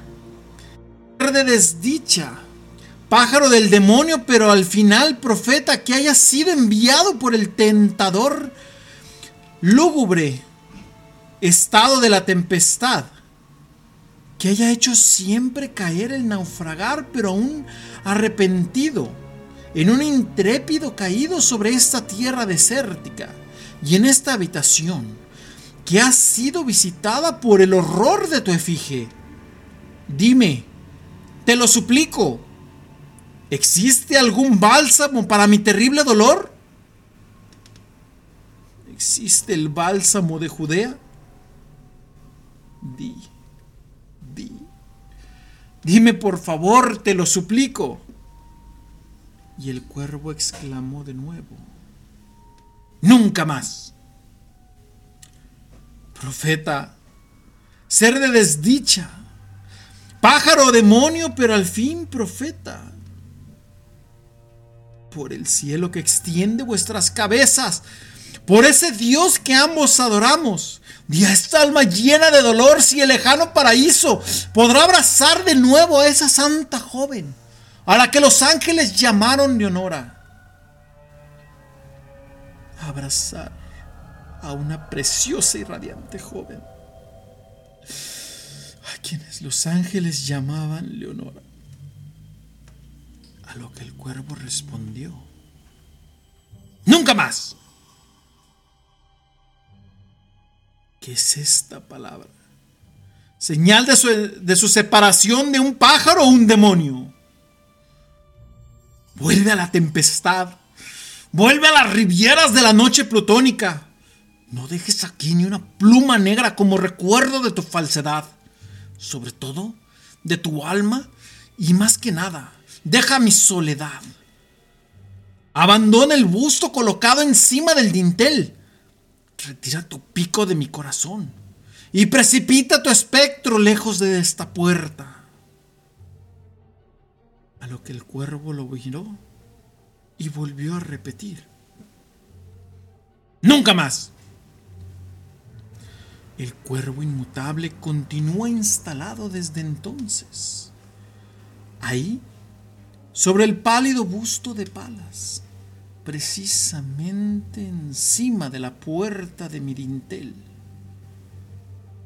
de desdicha, pájaro del demonio, pero al final profeta que haya sido enviado por el tentador lúgubre estado de la tempestad que haya hecho siempre caer el naufragar, pero aún arrepentido, en un intrépido caído sobre esta tierra desértica y en esta habitación, que ha sido visitada por el horror de tu efigie. Dime, te lo suplico, ¿existe algún bálsamo para mi terrible dolor? ¿Existe el bálsamo de Judea? Di. Dime por favor, te lo suplico. Y el cuervo exclamó de nuevo, Nunca más. Profeta, ser de desdicha, pájaro demonio, pero al fin profeta. Por el cielo que extiende vuestras cabezas, por ese Dios que ambos adoramos, y esta alma llena de dolor, si el lejano paraíso podrá abrazar de nuevo a esa santa joven, a la que los ángeles llamaron Leonora. Abrazar a una preciosa y radiante joven, a quienes los ángeles llamaban Leonora. A lo que el cuervo respondió, Nunca más. ¿Qué es esta palabra? ¿Señal de su, de su separación de un pájaro o un demonio? Vuelve a la tempestad. Vuelve a las rivieras de la noche plutónica. No dejes aquí ni una pluma negra como recuerdo de tu falsedad. Sobre todo, de tu alma y más que nada, deja mi soledad. Abandona el busto colocado encima del dintel retira tu pico de mi corazón y precipita tu espectro lejos de esta puerta. A lo que el cuervo lo miró y volvió a repetir. Nunca más. El cuervo inmutable continúa instalado desde entonces. Ahí, sobre el pálido busto de Palas, precisamente encima de la puerta de mi dintel,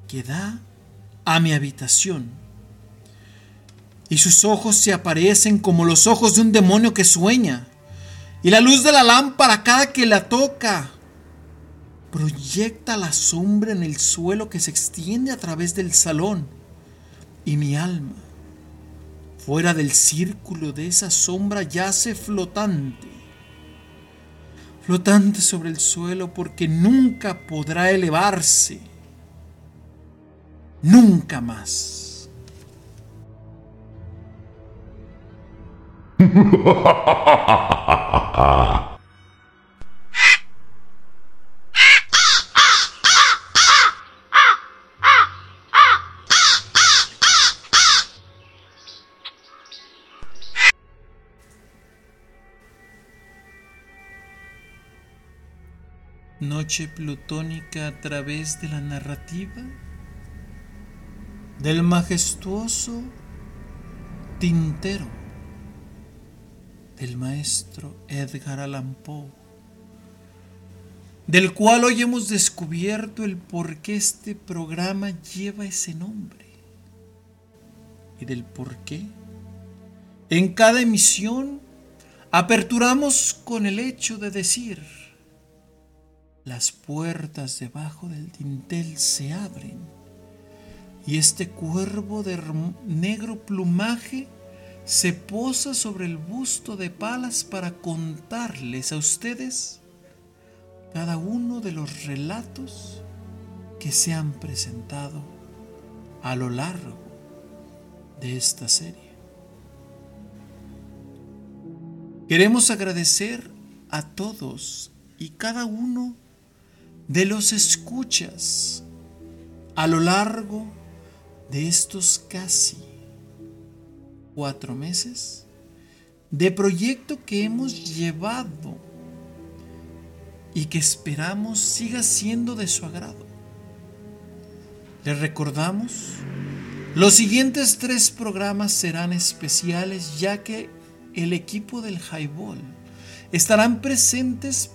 que da a mi habitación. Y sus ojos se aparecen como los ojos de un demonio que sueña. Y la luz de la lámpara cada que la toca proyecta la sombra en el suelo que se extiende a través del salón. Y mi alma, fuera del círculo de esa sombra, yace flotante. Flotante sobre el suelo porque nunca podrá elevarse. Nunca más. Noche plutónica a través de la narrativa del majestuoso tintero del maestro Edgar Allan Poe, del cual hoy hemos descubierto el por qué este programa lleva ese nombre y del por qué en cada emisión aperturamos con el hecho de decir las puertas debajo del dintel se abren y este cuervo de negro plumaje se posa sobre el busto de Palas para contarles a ustedes cada uno de los relatos que se han presentado a lo largo de esta serie. Queremos agradecer a todos y cada uno de los escuchas a lo largo de estos casi cuatro meses de proyecto que hemos llevado y que esperamos siga siendo de su agrado. Les recordamos, los siguientes tres programas serán especiales ya que el equipo del Highball estarán presentes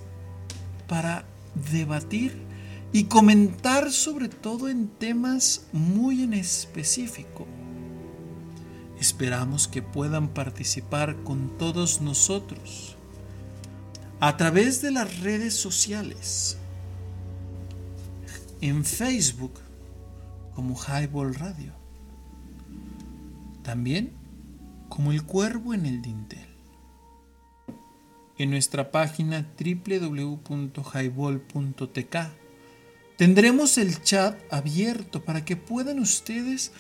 para debatir y comentar sobre todo en temas muy en específico. Esperamos que puedan participar con todos nosotros a través de las redes sociales, en Facebook como Highball Radio, también como El Cuervo en el Dintel en nuestra página www.highball.tk. Tendremos el chat abierto para que puedan ustedes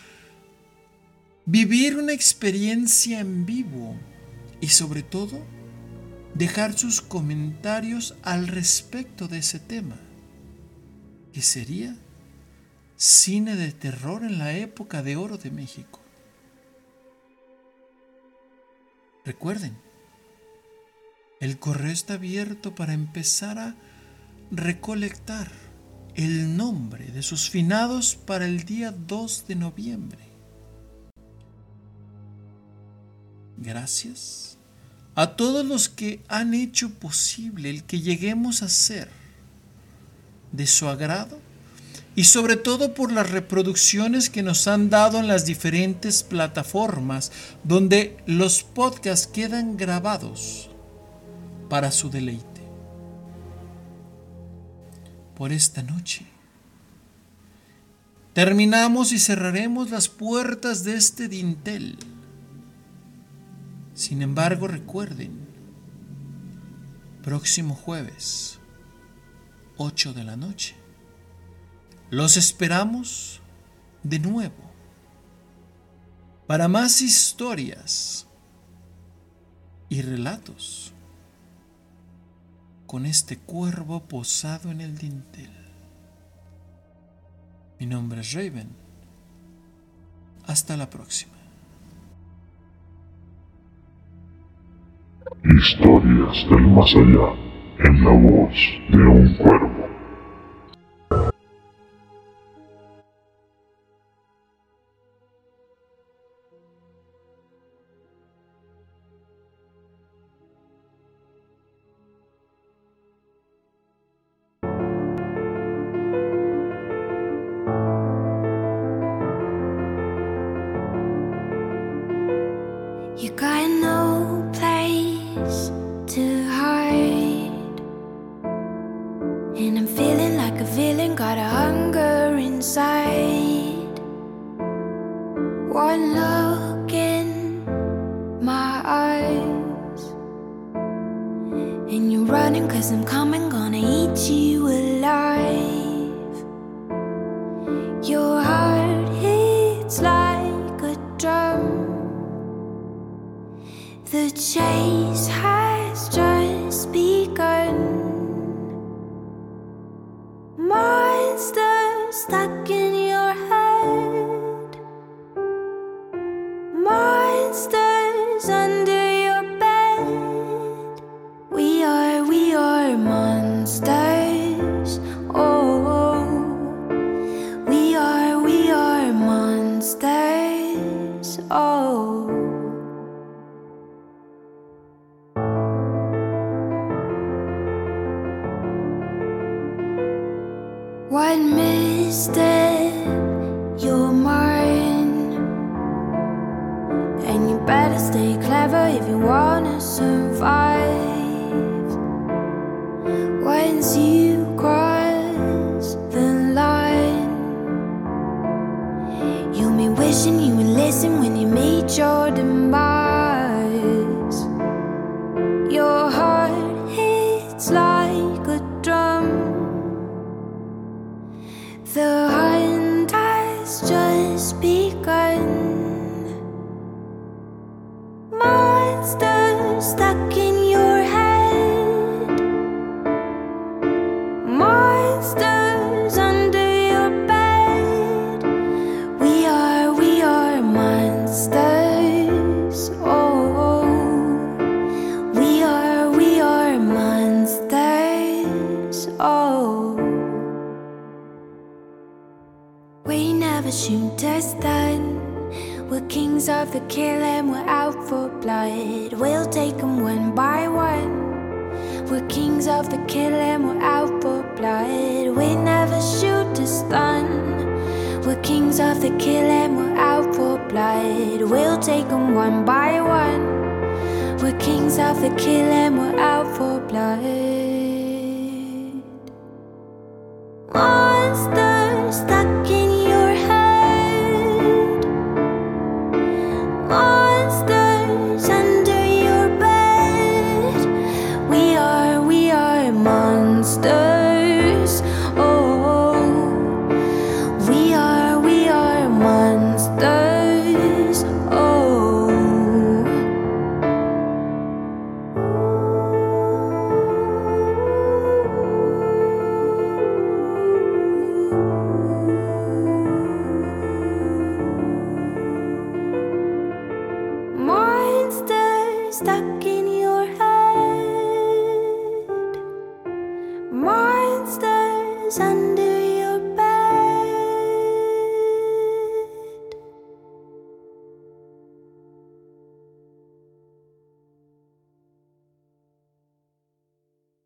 vivir una experiencia en vivo y sobre todo dejar sus comentarios al respecto de ese tema, que sería cine de terror en la época de oro de México. Recuerden, el correo está abierto para empezar a recolectar el nombre de sus finados para el día 2 de noviembre. Gracias a todos los que han hecho posible el que lleguemos a ser de su agrado y sobre todo por las reproducciones que nos han dado en las diferentes plataformas donde los podcasts quedan grabados para su deleite. Por esta noche terminamos y cerraremos las puertas de este dintel. Sin embargo, recuerden, próximo jueves, 8 de la noche, los esperamos de nuevo para más historias y relatos con este cuervo posado en el dintel. Mi nombre es Raven. Hasta la próxima. Historias del más allá. en la voz de un cuervo.